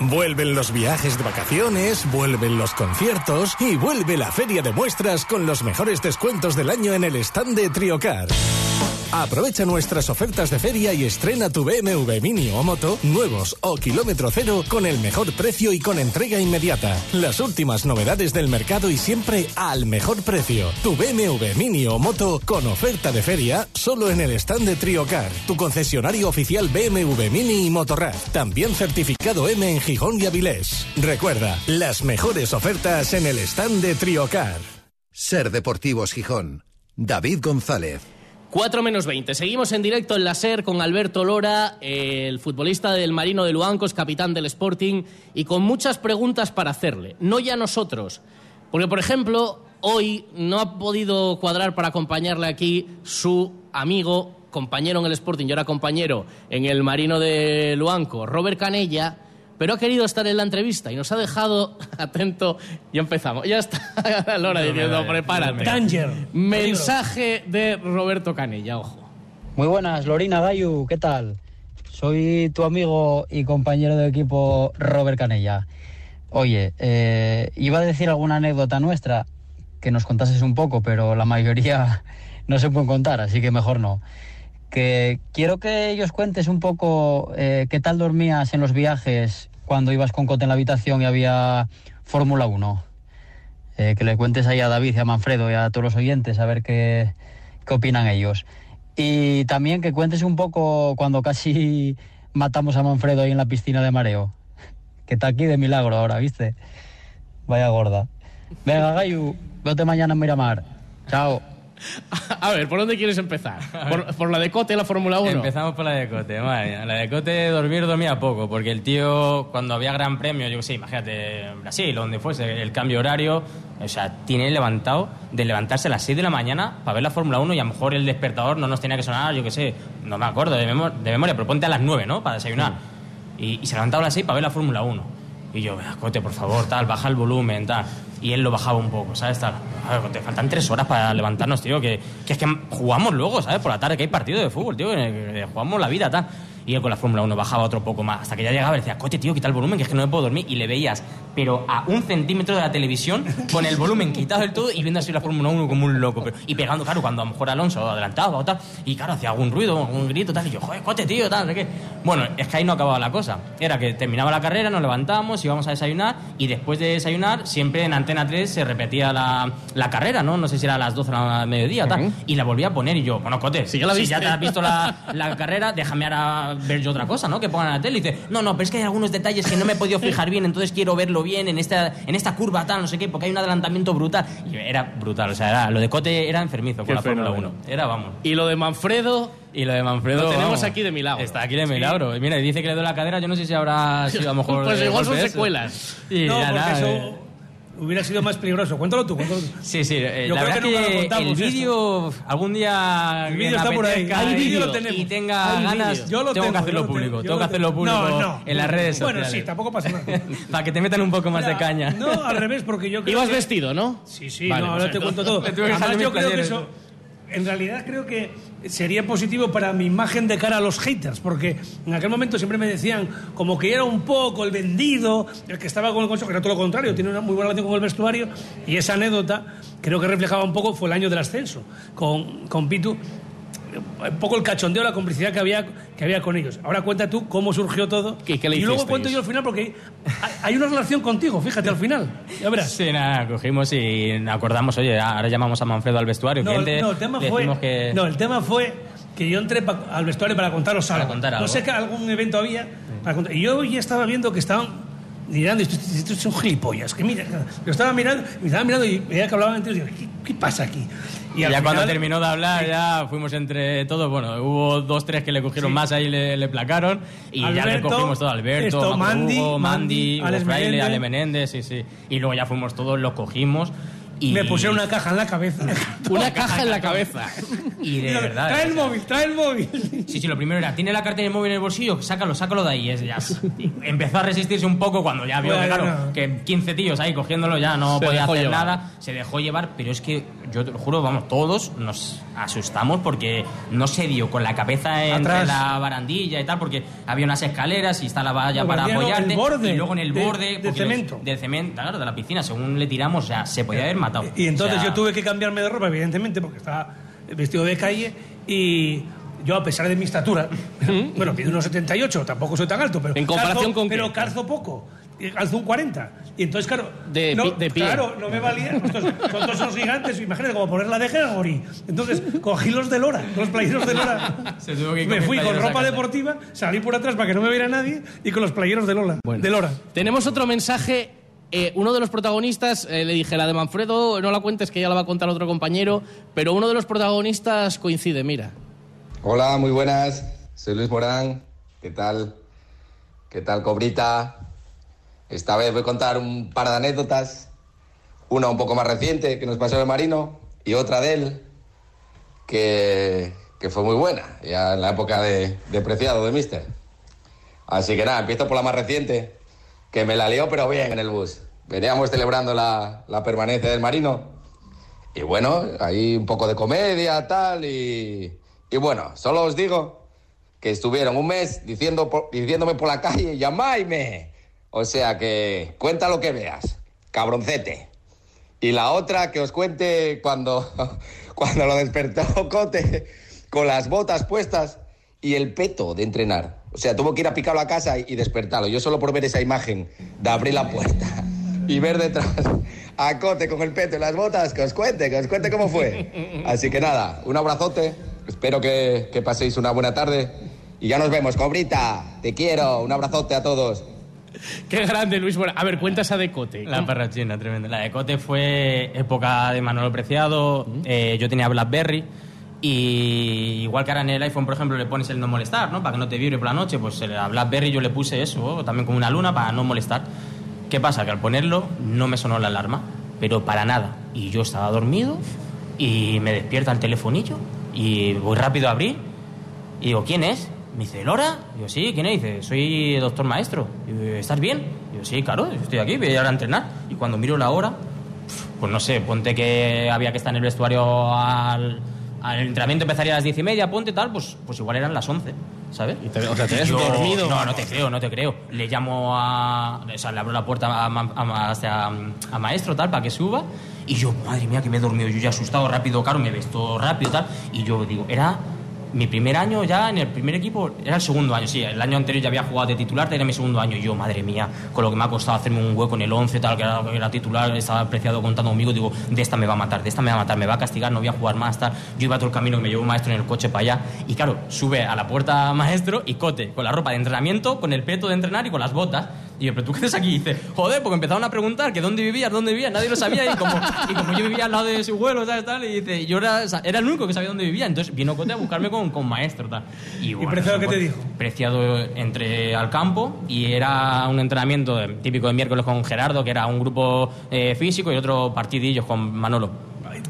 Vuelven los viajes de vacaciones, vuelven los conciertos y vuelve la feria de muestras con los mejores descuentos del año en el stand de Triocar. Aprovecha nuestras ofertas de feria y estrena tu BMW Mini o Moto, nuevos o kilómetro cero, con el mejor precio y con entrega inmediata. Las últimas novedades del mercado y siempre al mejor precio. Tu BMW Mini o Moto con oferta de feria solo en el stand de Triocar, tu concesionario oficial BMW Mini y Motorrad. También certificado M en Gijón y Avilés. Recuerda, las mejores ofertas en el stand de Triocar. Ser Deportivos Gijón. David González. 4 menos 20. Seguimos en directo en la SER con Alberto Lora, el futbolista del Marino de Luancos, capitán del Sporting, y con muchas preguntas para hacerle. No ya nosotros. Porque, por ejemplo, hoy no ha podido cuadrar para acompañarle aquí su amigo, compañero en el Sporting y ahora compañero en el Marino de Luanco, Robert Canella pero ha querido estar en la entrevista y nos ha dejado *laughs* atento. Ya empezamos. Ya está *laughs* Lora diciendo, prepárate. Danger. Mensaje de Roberto Canella, ojo. Muy buenas, Lorina Gayu, ¿qué tal? Soy tu amigo y compañero de equipo Robert Canella. Oye, eh, iba a decir alguna anécdota nuestra que nos contases un poco, pero la mayoría *laughs* no se pueden contar, así que mejor no que quiero que ellos cuentes un poco eh, qué tal dormías en los viajes cuando ibas con Cote en la habitación y había Fórmula 1. Eh, que le cuentes ahí a David y a Manfredo y a todos los oyentes a ver qué, qué opinan ellos. Y también que cuentes un poco cuando casi *laughs* matamos a Manfredo ahí en la piscina de mareo. Que está aquí de milagro ahora, ¿viste? Vaya gorda. Venga, Gayu, vete mañana en Miramar. Chao. *laughs* A ver, ¿por dónde quieres empezar? ¿Por, la de Cote, la Fórmula 1? Empezamos por la de Cote, madre La de Cote dormir dormía poco, porque el tío, cuando había gran premio, yo qué sé, imagínate, Brasil, donde fuese, el cambio horario, o sea, tiene levantado de levantarse a las 6 de la mañana para ver la Fórmula 1 y a lo mejor el despertador no nos tenía que sonar, yo qué sé, no me acuerdo de, memoria, pero ponte a las 9, ¿no? Para desayunar. Y, y, se levantaba a las 6 para ver la Fórmula 1. Y yo, Cote, por favor, tal, baja el volumen, tal y él lo bajaba un poco, ¿sabes? Te faltan tres horas para levantarnos, tío, que, que, es que jugamos luego, ¿sabes? Por la tarde, que hay partido de fútbol, tío, que, jugamos la vida, tal. Y él con la Fórmula 1 bajaba otro poco más, hasta que ya llegaba y decía, coche, tío, quita el volumen, que es que no me puedo dormir. Y le veías, pero a un centímetro de la televisión, con el volumen quitado del todo y viendo así la Fórmula 1 como un loco. Pero, y pegando, claro, cuando a lo mejor Alonso adelantaba o tal, y claro, hacía algún ruido, algún grito, tal. Y yo, joder, coche, tío, tal, de qué. Bueno, es que ahí no acababa la cosa. Era que terminaba la carrera, nos levantábamos, íbamos a desayunar, y después de desayunar, siempre en Antena 3 se repetía la, la carrera, ¿no? No sé si era a las 12 de la mediodía, tal. Y la volví a poner y yo, bueno, cote, si ya, la si ya te has visto la, la carrera, déjame ahora ver yo otra cosa, ¿no? Que pongan en la tele y dice, no, no, pero es que hay algunos detalles que no me he podido fijar bien, entonces quiero verlo bien en esta, en esta curva tal, no sé qué, porque hay un adelantamiento brutal. Y era brutal, o sea, era, lo de Cote era enfermizo con la Fórmula 1. Era, vamos. Y lo de Manfredo... Y lo de Manfredo. Lo tenemos aquí de milagro. Está aquí de milagro. Y mira, dice que le doy la cadera, yo no sé si habrá sido a lo mejor. *laughs* pues igual son secuelas. Y no, porque eso hubiera sido más peligroso. Cuéntalo tú, cuéntalo tú. Sí, sí. Eh, Yo la creo verdad que, el vídeo, algún día. El vídeo está por ahí. El vídeo lo tenemos. Y tenga ganas, yo lo tengo, que hacerlo público. Tengo, que hacerlo público no, no, en las redes sociales. Bueno, sí, tampoco pasa nada. *laughs* Para que te metan un poco más de caña. No, al revés, porque yo creo Ibas vestido, ¿no? Sí, sí, no, ahora te cuento todo. *laughs* Además, yo creo que eso en realidad creo que sería positivo para mi imagen de cara a los haters, porque en aquel momento siempre me decían como que era un poco el vendido, el que estaba con el consejo, que era todo lo contrario, tiene una muy buena relación con el vestuario, y esa anécdota creo que reflejaba un poco, fue el año del ascenso, con, con Pitu, un poco el cachondeo, la complicidad que había, que había con ellos. Ahora cuenta tú cómo surgió todo. ¿Qué, qué le y luego cuento yo al final porque hay una relación contigo, fíjate, al final. Ya verás. Sí, nada, cogimos y acordamos, oye, ahora llamamos a Manfredo al vestuario. No, no el tema fue. Que... No, el tema fue que yo entré al vestuario para contaros algo. Para contar algo. No sé que algún evento había. Para contar. Y yo ya estaba viendo que estaban mirando, esto, esto son gilipollas, que mira, yo estaba mirando, me estaba mirando y veía que hablaban entre ellos, ¿qué, pasa aquí? Y, al ya cuando final- terminó de hablar, ya fuimos entre todos. Bueno, hubo dos, tres que le cogieron más ahí, le, le placaron. Y ya le Alberto, cogimos todo. Alberto, esto, Mandy, Hugo, Mandy, Mandy, Alex Fraile, Menéndez. Ale Menéndez, sí, sí. Y luego ya fuimos todos, lo cogimos. Y... Me pusieron una caja en la cabeza. *laughs* Una caja en la cabeza. Y de verdad. Trae el móvil, trae el móvil. Sí, sí, lo primero era, tiene la cartera del móvil en el bolsillo, sácalo, sácalo de ahí. Es, ya, y empezó a resistirse un poco cuando ya vio que, Bueno, claro, no. que 15 tíos ahí cogiéndolo ya no Se podía hacer llevar. nada. Se dejó llevar, pero es que yo te lo juro, vamos, todos nos asustamos porque no se dio con la cabeza entre Atrás. la barandilla y tal, porque había unas escaleras y está la valla para apoyarte. el borde y luego en el de- borde. de porque les- cemento. Del cemento, claro, de la piscina. Según le tiramos, o sea, se podía haber matado. Y entonces O sea, yo tuve que cambiarme de ropa, evidentemente, porque estaba vestido de calle y yo, a pesar de mi estatura, bueno, pido unos 78, tampoco soy tan alto, pero. ¿En comparación calzo- con qué? Pero calzo poco. Calzo un 40. Y entonces, claro. De no, pi- de pie. Claro, no me valía. Estos, son todos unos gigantes, imagínate, como poner la deja en morí. Entonces, cogí los de Lora, los playeros de Lora. Se tuvo que me fui con ropa deportiva, salí por atrás para que no me viera nadie y con los playeros de Lola. De Lora. Tenemos otro mensaje. Eh, uno de los protagonistas, eh, le dije, la de Manfredo, no la cuentes que ya la va a contar otro compañero, pero uno de los protagonistas coincide, mira. Hola, muy buenas. Soy Luis Morán. ¿Qué tal? ¿Qué tal, Cobrita? Esta vez voy a contar un par de anécdotas. Una un poco más reciente que nos pasó el Marino y otra de él que, que fue muy buena, ya en la época de, de Preciado de Mister. Así que nada, empiezo por la más reciente, que me la lió pero bien en el bus. Veníamos celebrando la, la permanencia del Marino y bueno, ahí un poco de comedia, tal, y, y bueno, solo os digo que estuvieron un mes diciendo por- diciéndome por la calle, llamadme. O sea que cuenta lo que veas, cabroncete. Y la otra que os cuente cuando, *laughs* cuando lo despertó Cote con las botas puestas y el peto de entrenar. O sea, tuvo que ir a picarlo a casa y, despertarlo. Yo solo por ver esa imagen de abrir la puerta y ver detrás a Cote con el peto y las botas, que os cuente, que os cuente cómo fue. Así que nada, un abrazote. Espero que, que paséis una buena tarde. Y ya nos vemos, Cobrita. Te quiero. Un abrazote a todos. Qué grande, Luis. Bueno, a ver, cuenta esa de Cote. La parrachina, tremenda. La de Cote fue época de Manolo Preciado. eh, yo tenía Blackberry. Y igual que ahora en el iPhone, por ejemplo, le pones el no molestar, ¿no? Para que no te vibre por la noche, pues a Blackberry yo le puse eso, también como una luna, para no molestar. ¿Qué pasa? Que al ponerlo no me sonó la alarma, pero para nada. Y yo estaba dormido y me despierta el telefonillo y voy rápido a abrir y digo, ¿quién es? Me dice, ¿Lora? Digo, sí, ¿quién es? Dice, soy doctor maestro. Digo, ¿estás bien? Digo, sí, claro, yo estoy aquí, voy a ir a entrenar. Y cuando miro la hora, pues no sé, ponte que había que estar en el vestuario al, al entrenamiento empezaría a las diez y media, ponte tal, pues, pues igual eran las once, ¿sabes? o sea, te Yo- dormido. No, no te creo, no te creo. Le llamo a... O sea, le abro la puerta a, ma- a, maestro, tal, para que suba. Y yo, madre mía, que me he dormido. Yo ya asustado, rápido, claro, me vesto rápido, tal. Y yo digo, era mi primer año ya en el primer equipo, era el segundo año, sí, el año anterior ya había jugado de titular, era mi segundo año. Yo, madre mía, con lo que me ha costado hacerme un hueco en el 11, tal, que era, que era titular, estaba apreciado contando conmigo, digo, de esta me va a matar, de esta me va a matar, me va a castigar, no voy a jugar más, tal. Yo iba todo el camino, me llevó un maestro en el coche para allá. Y claro, sube a la puerta maestro y cote, con la ropa de entrenamiento, con el peto de entrenar y con las botas. Y yo, pero tú qué haces aquí? Y dice, joder, porque empezaron a preguntar que dónde vivías, dónde vivías, nadie lo sabía. Y como, y como yo vivía al lado de su vuelo, ¿sabes? Tal, y dice, yo era, era el único que sabía dónde vivía. Entonces vino Cote a buscarme con, con maestro, tal. Y, bueno, Preciado eso qué te dijo? Preciado entré al campo y era un entrenamiento típico de miércoles con Gerardo, que era un grupo eh, físico, y otro partidillos con Manolo.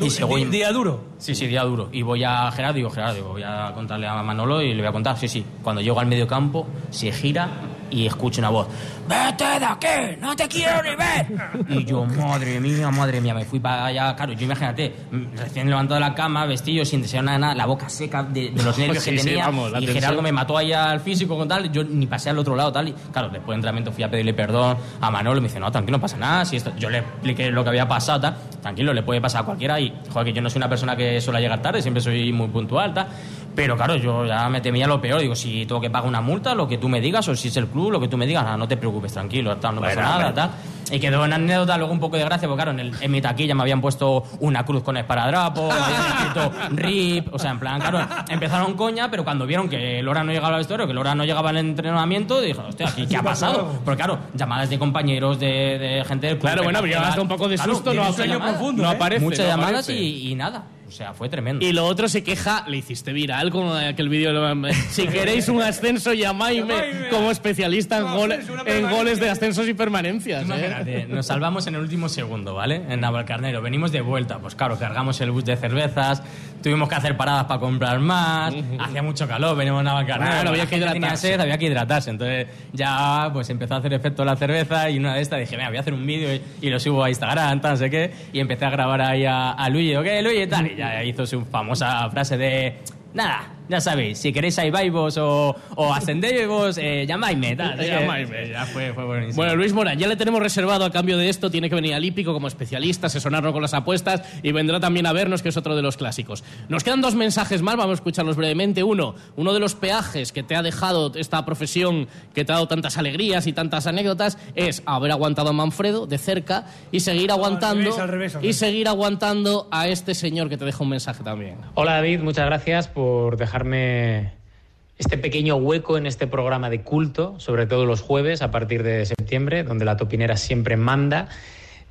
Y según- Día duro. Sí, sí, día duro. Y voy a Gerardo y digo, Gerardo, digo, voy a contarle a Manolo y le voy a contar. Sí, sí. Cuando llego al medio campo, se gira y escucho una voz. ¡Vete de aquí! ¡No te quiero ni ver! Y yo, madre mía, madre mía, me fui para allá. Claro, yo imagínate, recién levantado de la cama, vestido, sin desear nada, nada, la boca seca de, de los *laughs* nervios Sí, que sí, tenía. vamos, y. Gerardo me mató ahí al físico con tal. Yo ni pasé al otro lado, tal. Y claro, después de entrenamiento fui a pedirle perdón a Manolo. Me dice, no, tranquilo, no pasa nada. Si esto... Yo le expliqué lo que había pasado, tal. Tranquilo, le puede pasar a cualquiera. Y, joder, que yo no soy una persona que suele llegar tarde, siempre soy muy puntual, tal. Pero claro, yo ya me temía lo peor. Digo, si tengo que pagar una multa, lo que tú me digas, o si es el club, lo que tú me digas, no te preocupes, tranquilo, tal, no pasa Bueno, nada, hombre. tal. y quedó una anécdota luego un poco de gracia, porque claro, en, el, en mi taquilla me habían puesto una cruz con esparadrapo, me habían *laughs* escrito RIP, o sea, en plan, claro, empezaron coña, pero cuando vieron que Lora no llegaba al vestuario, que Lora no llegaba al entrenamiento, dijeron, hostia, ¿qué, qué ha pasado? Porque claro, llamadas de compañeros, de, de gente del club, Claro, bueno, pero llevas un poco de Claro, susto, no sueño profundo, No ¿eh? aparece, Muchas no llamadas aparece. y, y nada. O sea, fue tremendo. Y lo otro se queja, le hiciste viral con aquel vídeo. lo- Si *laughs* queréis un ascenso, llamadme como especialista en, gole- en goles de ascensos y permanencias. ¿eh? Nos salvamos en el último segundo, ¿vale? En Navalcarnero. Venimos de vuelta, pues claro, cargamos el bus de cervezas, tuvimos que hacer paradas para comprar más, hacía mucho calor, venimos a Navalcarnero. Había que hidratarse. sed, había que hidratarse. Entonces ya pues empezó a hacer efecto la cerveza y una de estas dije, mira, voy a hacer un vídeo y, y lo subo a Instagram, tal, no sé qué. Y empecé a grabar ahí a, a Luigi, ¿ok, Luigi? Tal, y ya hizo su famosa frase de... Nada, ya sabéis, si queréis ahí vos o, o ascendéis vos, eh, llamadme, tal. *laughs* Llamadme. Ya fue, fue buenísimo. Bueno, Luis Morán, ya le tenemos reservado a cambio de esto. Tiene que venir al Hípico como especialista, asesorarnos con las apuestas y vendrá también a vernos, que es otro de los clásicos. Nos quedan dos mensajes más, vamos a escucharlos brevemente. Uno, uno de los peajes que te ha dejado esta profesión, que te ha dado tantas alegrías y tantas anécdotas, es haber aguantado a Manfredo de cerca y seguir aguantando revés, al revés, al y seguir aguantando a este señor que te deja un mensaje también. Hola David, muchas gracias por este pequeño hueco en este programa de culto, sobre todo los jueves a partir de septiembre, donde la topinera siempre manda.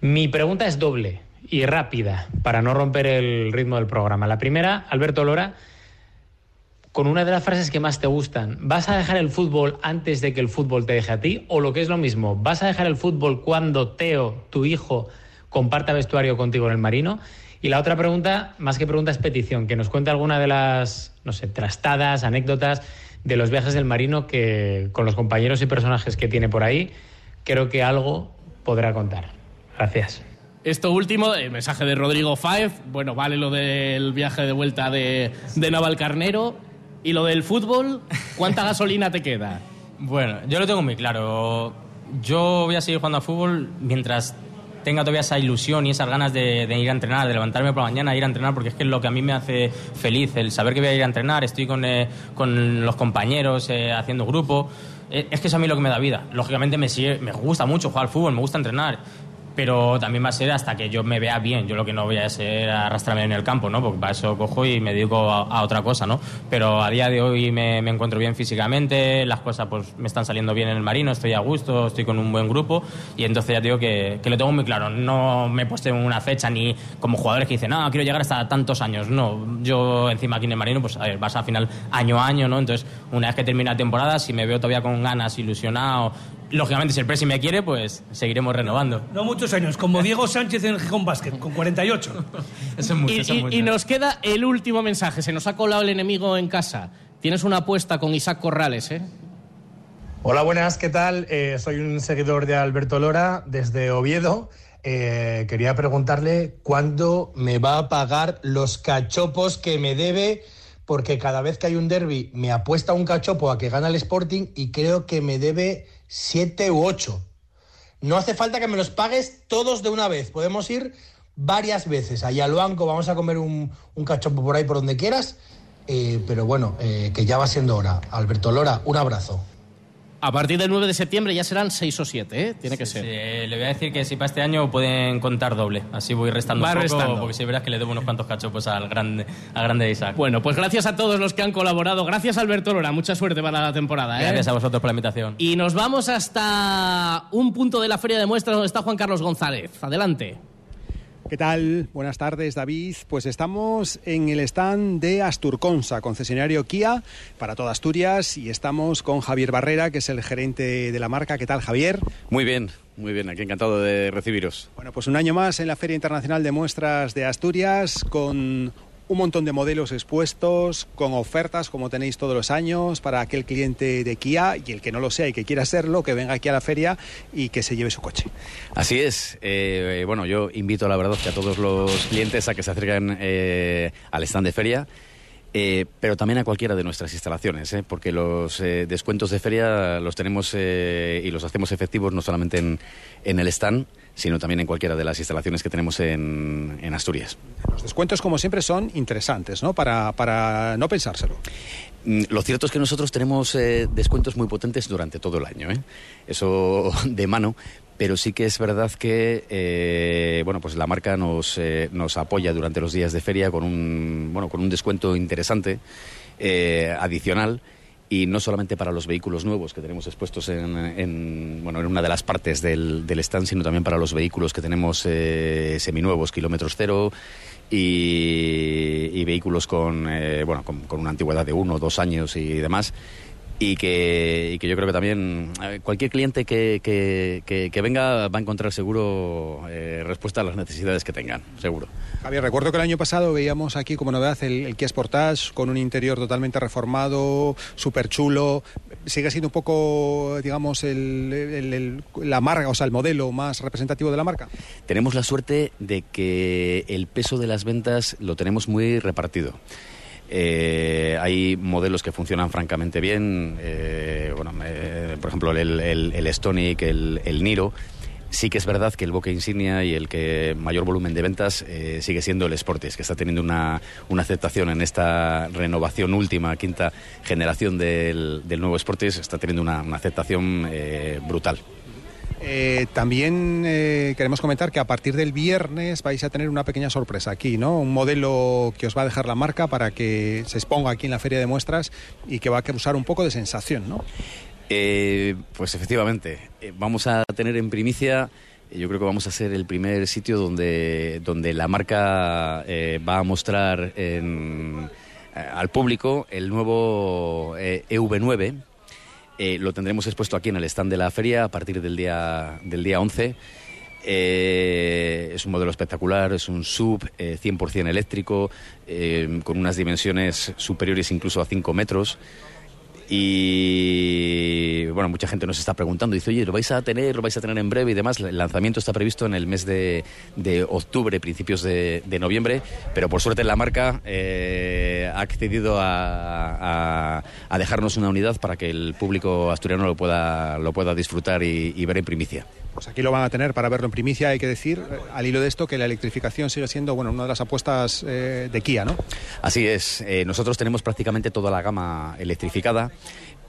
Mi pregunta es doble y rápida para no romper el ritmo del programa. La primera, Alberto Lora, con una de las frases que más te gustan, ¿vas a dejar el fútbol antes de que el fútbol te deje a ti? O lo que es lo mismo, ¿vas a dejar el fútbol cuando Teo, tu hijo, comparta vestuario contigo en el marino? Y la otra pregunta, más que pregunta, es petición, que nos cuente alguna de las, no sé, trastadas, anécdotas de los viajes del marino que con los compañeros y personajes que tiene por ahí, creo que algo podrá contar. Gracias. Esto último, el mensaje de Rodrigo Faez, bueno, vale lo del viaje de vuelta de, de Navalcarnero. ¿Y lo del fútbol? ¿Cuánta *laughs* gasolina te queda? Bueno, yo lo tengo muy claro. Yo voy a seguir jugando a fútbol mientras tenga todavía esa ilusión y esas ganas de, ir a entrenar, de levantarme por la mañana ir a entrenar, porque es que es lo que a mí me hace feliz, el saber que voy a ir a entrenar, estoy con, eh, con los compañeros eh, haciendo grupo. Eh, es que eso a mí lo que me da vida. Lógicamente me, sigue- me gusta mucho jugar al fútbol, me gusta entrenar. Pero también va a ser hasta que yo me vea bien. Yo lo que no voy a ser arrastrarme en el campo, ¿no? Porque para eso cojo y me dedico a, otra cosa, ¿no? Pero a día de hoy me, encuentro bien físicamente, las cosas pues me están saliendo bien en el marino, estoy a gusto, estoy con un buen grupo y entonces ya digo que, que lo tengo muy claro. No me he puesto una fecha ni como jugadores que dicen, no, quiero llegar hasta tantos años. No, yo encima aquí en el marino, pues a ver, vas al final año a año, ¿no? Entonces, una vez que termina la temporada, si me veo todavía con ganas, ilusionado, lógicamente si el Presi me quiere, pues seguiremos renovando. No muchos años, como Diego Sánchez en el Gijón Basket, con 48. *laughs* Eso es mucho, Y, eso es y- mucho. y nos queda el último mensaje. Se nos ha colado el enemigo en casa. Tienes una apuesta con Isaac Corrales, ¿eh? Hola, buenas, ¿qué tal? Eh, soy un seguidor de Alberto Lora desde Oviedo. Eh, quería preguntarle cuándo me va a pagar los cachopos que me debe, porque cada vez que hay un derby me apuesta un cachopo a que gana el Sporting y creo que me debe siete u ocho. No hace falta que me los pagues todos de una vez. Podemos ir varias veces allá al banco, vamos a comer un, un cachopo por ahí por donde quieras. Eh, pero bueno, eh, que ya va siendo hora. Alberto Lora, un abrazo. A partir del 9 de septiembre ya serán 6 o 7, ¿eh? Tiene que ser. Le voy a decir que si para este año pueden contar doble. Así voy restando Va un poco, restando. porque si verás que le debo unos cuantos cachopos al grande, al grande Isaac. Bueno, pues gracias a todos los que han colaborado. Gracias, Alberto Lora. Mucha suerte para la temporada, ¿eh? Gracias a vosotros por la invitación. Y nos vamos hasta un punto de la feria de muestras donde está Juan Carlos González. Adelante. ¿Qué tal? Buenas tardes, David. Pues estamos en el stand de Asturconsa, concesionario Kia para toda Asturias, y estamos con Javier Barrera, que es el gerente de la marca. ¿Qué tal, Javier? Muy bien, muy bien, aquí encantado de recibiros. Bueno, pues un año más en la Feria Internacional de Muestras de Asturias, con un montón de modelos expuestos, con ofertas como tenéis todos los años para aquel cliente de Kia y el que no lo sea y que quiera serlo, que venga aquí a la feria y que se lleve su coche. Así es, eh, bueno, yo invito la verdad que a todos los clientes a que se acerquen eh, al stand de feria. eh, pero también a cualquiera de nuestras instalaciones, ¿eh? porque los descuentos de feria los tenemos y los hacemos efectivos no solamente en, en el stand, sino también en cualquiera de las instalaciones que tenemos en, en Asturias. Los descuentos, como siempre, son interesantes, ¿no? Para, para no pensárselo. Mm, Lo cierto es que nosotros tenemos eh, descuentos muy potentes durante todo el año, ¿eh? eso de mano, pero sí que es verdad que eh, bueno pues la marca nos, eh, nos apoya durante los días de feria con un bueno con un descuento interesante eh, adicional y no solamente para los vehículos nuevos que tenemos expuestos en, bueno, en una de las partes del, stand, sino también para los vehículos que tenemos seminuevos, kilómetros cero, y, vehículos con, bueno, con, una antigüedad de uno dos años y demás y que, y que yo creo que también cualquier cliente que, que, que, venga va a encontrar seguro eh, respuesta a las necesidades que tengan, seguro. Javier, recuerdo que el año pasado veíamos aquí como novedad el, el Kia Sportage con un interior totalmente reformado, súper chulo. Sigue siendo un poco, digamos, el, la marca, o sea, el modelo más representativo de la marca. Tenemos la suerte de que el peso de las ventas lo tenemos muy repartido. Eh, hay modelos que funcionan francamente bien, eh, bueno, eh, por ejemplo el, el, el Stonic, el, el, Niro. Sí que es verdad que el boque insignia y el que mayor volumen de ventas eh, sigue siendo el Sportis, que está teniendo una, una, aceptación en esta renovación última, quinta generación del, del nuevo Sportis, está teniendo una, una aceptación eh, brutal. Eh, también queremos comentar que a partir del viernes vais a tener una pequeña sorpresa aquí, ¿no? Un modelo que os va a dejar la marca para que se exponga aquí en la feria de muestras y que va a causar un poco de sensación, ¿no? Eh, pues efectivamente, vamos a tener en primicia yo creo que vamos a ser el primer sitio donde, donde la marca eh, va a mostrar eh, al público el nuevo eh, EV9, eh, lo tendremos expuesto aquí en el stand de la feria a partir del día, del día 11. Eh, es un modelo espectacular, es un sub eh, 100% eléctrico, eh, con unas dimensiones superiores incluso a 5 metros. Y bueno, mucha gente nos está preguntando, dice, oye, ¿lo vais a tener, lo vais a tener en breve y demás? El lanzamiento está previsto en el mes de, octubre, principios de, noviembre, pero por suerte la marca eh, ha accedido a, dejarnos una unidad para que el público asturiano lo pueda, disfrutar y ver en primicia. Pues aquí lo van a tener para verlo en primicia. Hay que decir, al hilo de esto, que la electrificación sigue siendo bueno, una de las apuestas eh, de Kia, ¿no? Así es. Eh, nosotros tenemos prácticamente toda la gama electrificada.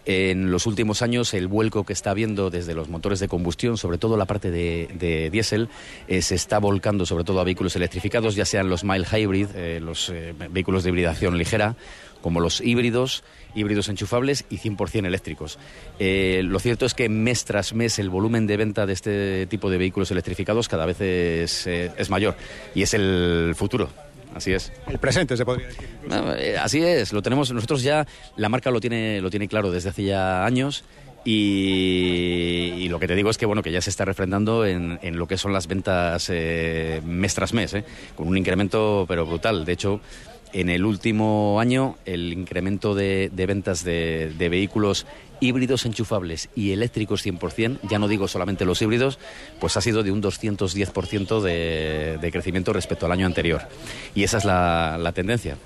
En los últimos años, el vuelco que está habiendo desde los motores de combustión, sobre todo la parte de, diésel, eh, se está volcando sobre todo a vehículos electrificados, ya sean los mild hybrid, los eh, vehículos de hibridación ligera, como los híbridos, híbridos enchufables y 100% eléctricos. Eh, lo cierto es que mes tras mes el volumen de venta de este tipo de vehículos electrificados cada vez es, eh, es mayor y es el futuro. Así es. El presente se podría decir. No, eh, así es, lo tenemos nosotros ya, la marca lo tiene, lo tiene claro desde hace ya años. Y, y, lo que te digo es que bueno que ya se está refrendando en, en lo que son las ventas eh, mes tras mes, eh, con un incremento pero brutal. De hecho, en el último año el incremento de, de ventas de, de, vehículos híbridos enchufables y eléctricos 100%, ya no digo solamente los híbridos, pues ha sido de un 210% de, de crecimiento respecto al año anterior. Y esa es la, la tendencia.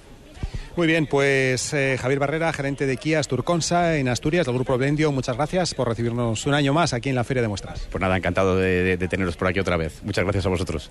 Muy bien, pues eh, Javier Barrera, gerente de Kia Asturconsa en Asturias, del Grupo Blendio, muchas gracias por recibirnos un año más aquí en la Feria de Muestras. Pues nada, encantado de, de, de teneros por aquí otra vez. Muchas gracias a vosotros.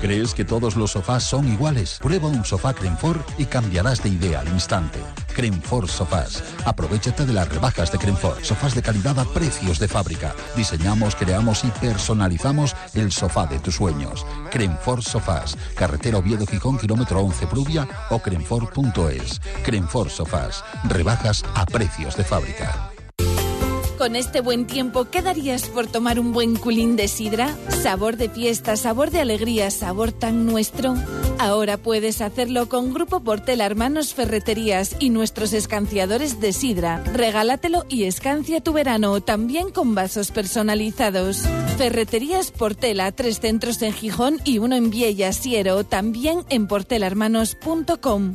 ¿Crees que todos los sofás son iguales? Prueba un sofá Crenfor y cambiarás de idea al instante. Crenfor Sofás. Aprovechate de las rebajas de Crenfor. Sofás de calidad a precios de fábrica. Diseñamos, creamos y personalizamos el sofá de tus sueños. Crenfor Sofás. Carretera Oviedo Gijón, kilómetro 11 Prubia o crenfor.es. Crenfor Sofás. Rebajas a precios de fábrica. Con este buen tiempo, ¿qué darías por tomar un buen culín de sidra? Sabor de fiesta, sabor de alegría, sabor tan nuestro. Ahora puedes hacerlo con Grupo Portela Hermanos Ferreterías y nuestros escanciadores de sidra. Regálatelo y escancia tu verano, también con vasos personalizados. Ferreterías Portela, tres centros en Gijón y uno en Viella, Siero, también en portelahermanos.com.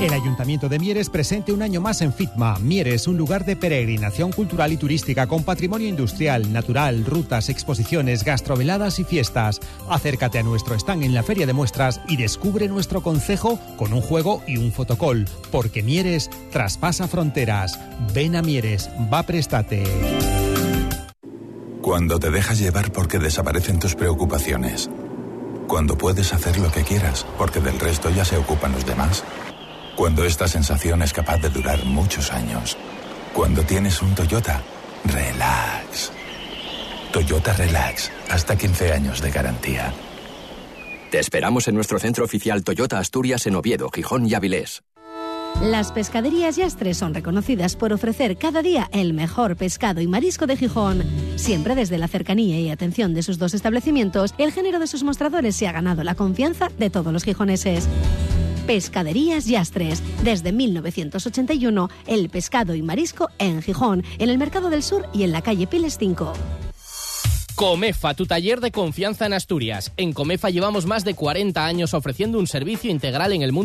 El Ayuntamiento de Mieres presente un año más en FITMA. Mieres, un lugar de peregrinación cultural y turística con patrimonio industrial, natural, rutas, exposiciones, gastroveladas y fiestas. Acércate a nuestro stand en la Feria de Muestras y descubre nuestro concejo con un juego y un fotocall. Porque Mieres traspasa fronteras. Ven a Mieres, va prestate. Cuando te dejas llevar porque desaparecen tus preocupaciones. Cuando puedes hacer lo que quieras porque del resto ya se ocupan los demás. Cuando esta sensación es capaz de durar muchos años. Cuando tienes un Toyota, relax. Toyota Relax, hasta 15 años de garantía. Te esperamos en nuestro centro oficial Toyota Asturias en Oviedo, Gijón y Avilés. Las pescaderías Yastres son reconocidas por ofrecer cada día el mejor pescado y marisco de Gijón. Siempre desde la cercanía y atención de sus dos establecimientos, el género de sus mostradores se ha ganado la confianza de todos los gijoneses. Pescaderías Yastres. Desde 1981, el pescado y marisco en Gijón, en el Mercado del Sur y en la calle Piles 5. Comefa, tu taller de confianza en Asturias. En Comefa llevamos más de 40 años ofreciendo un servicio integral en el mundo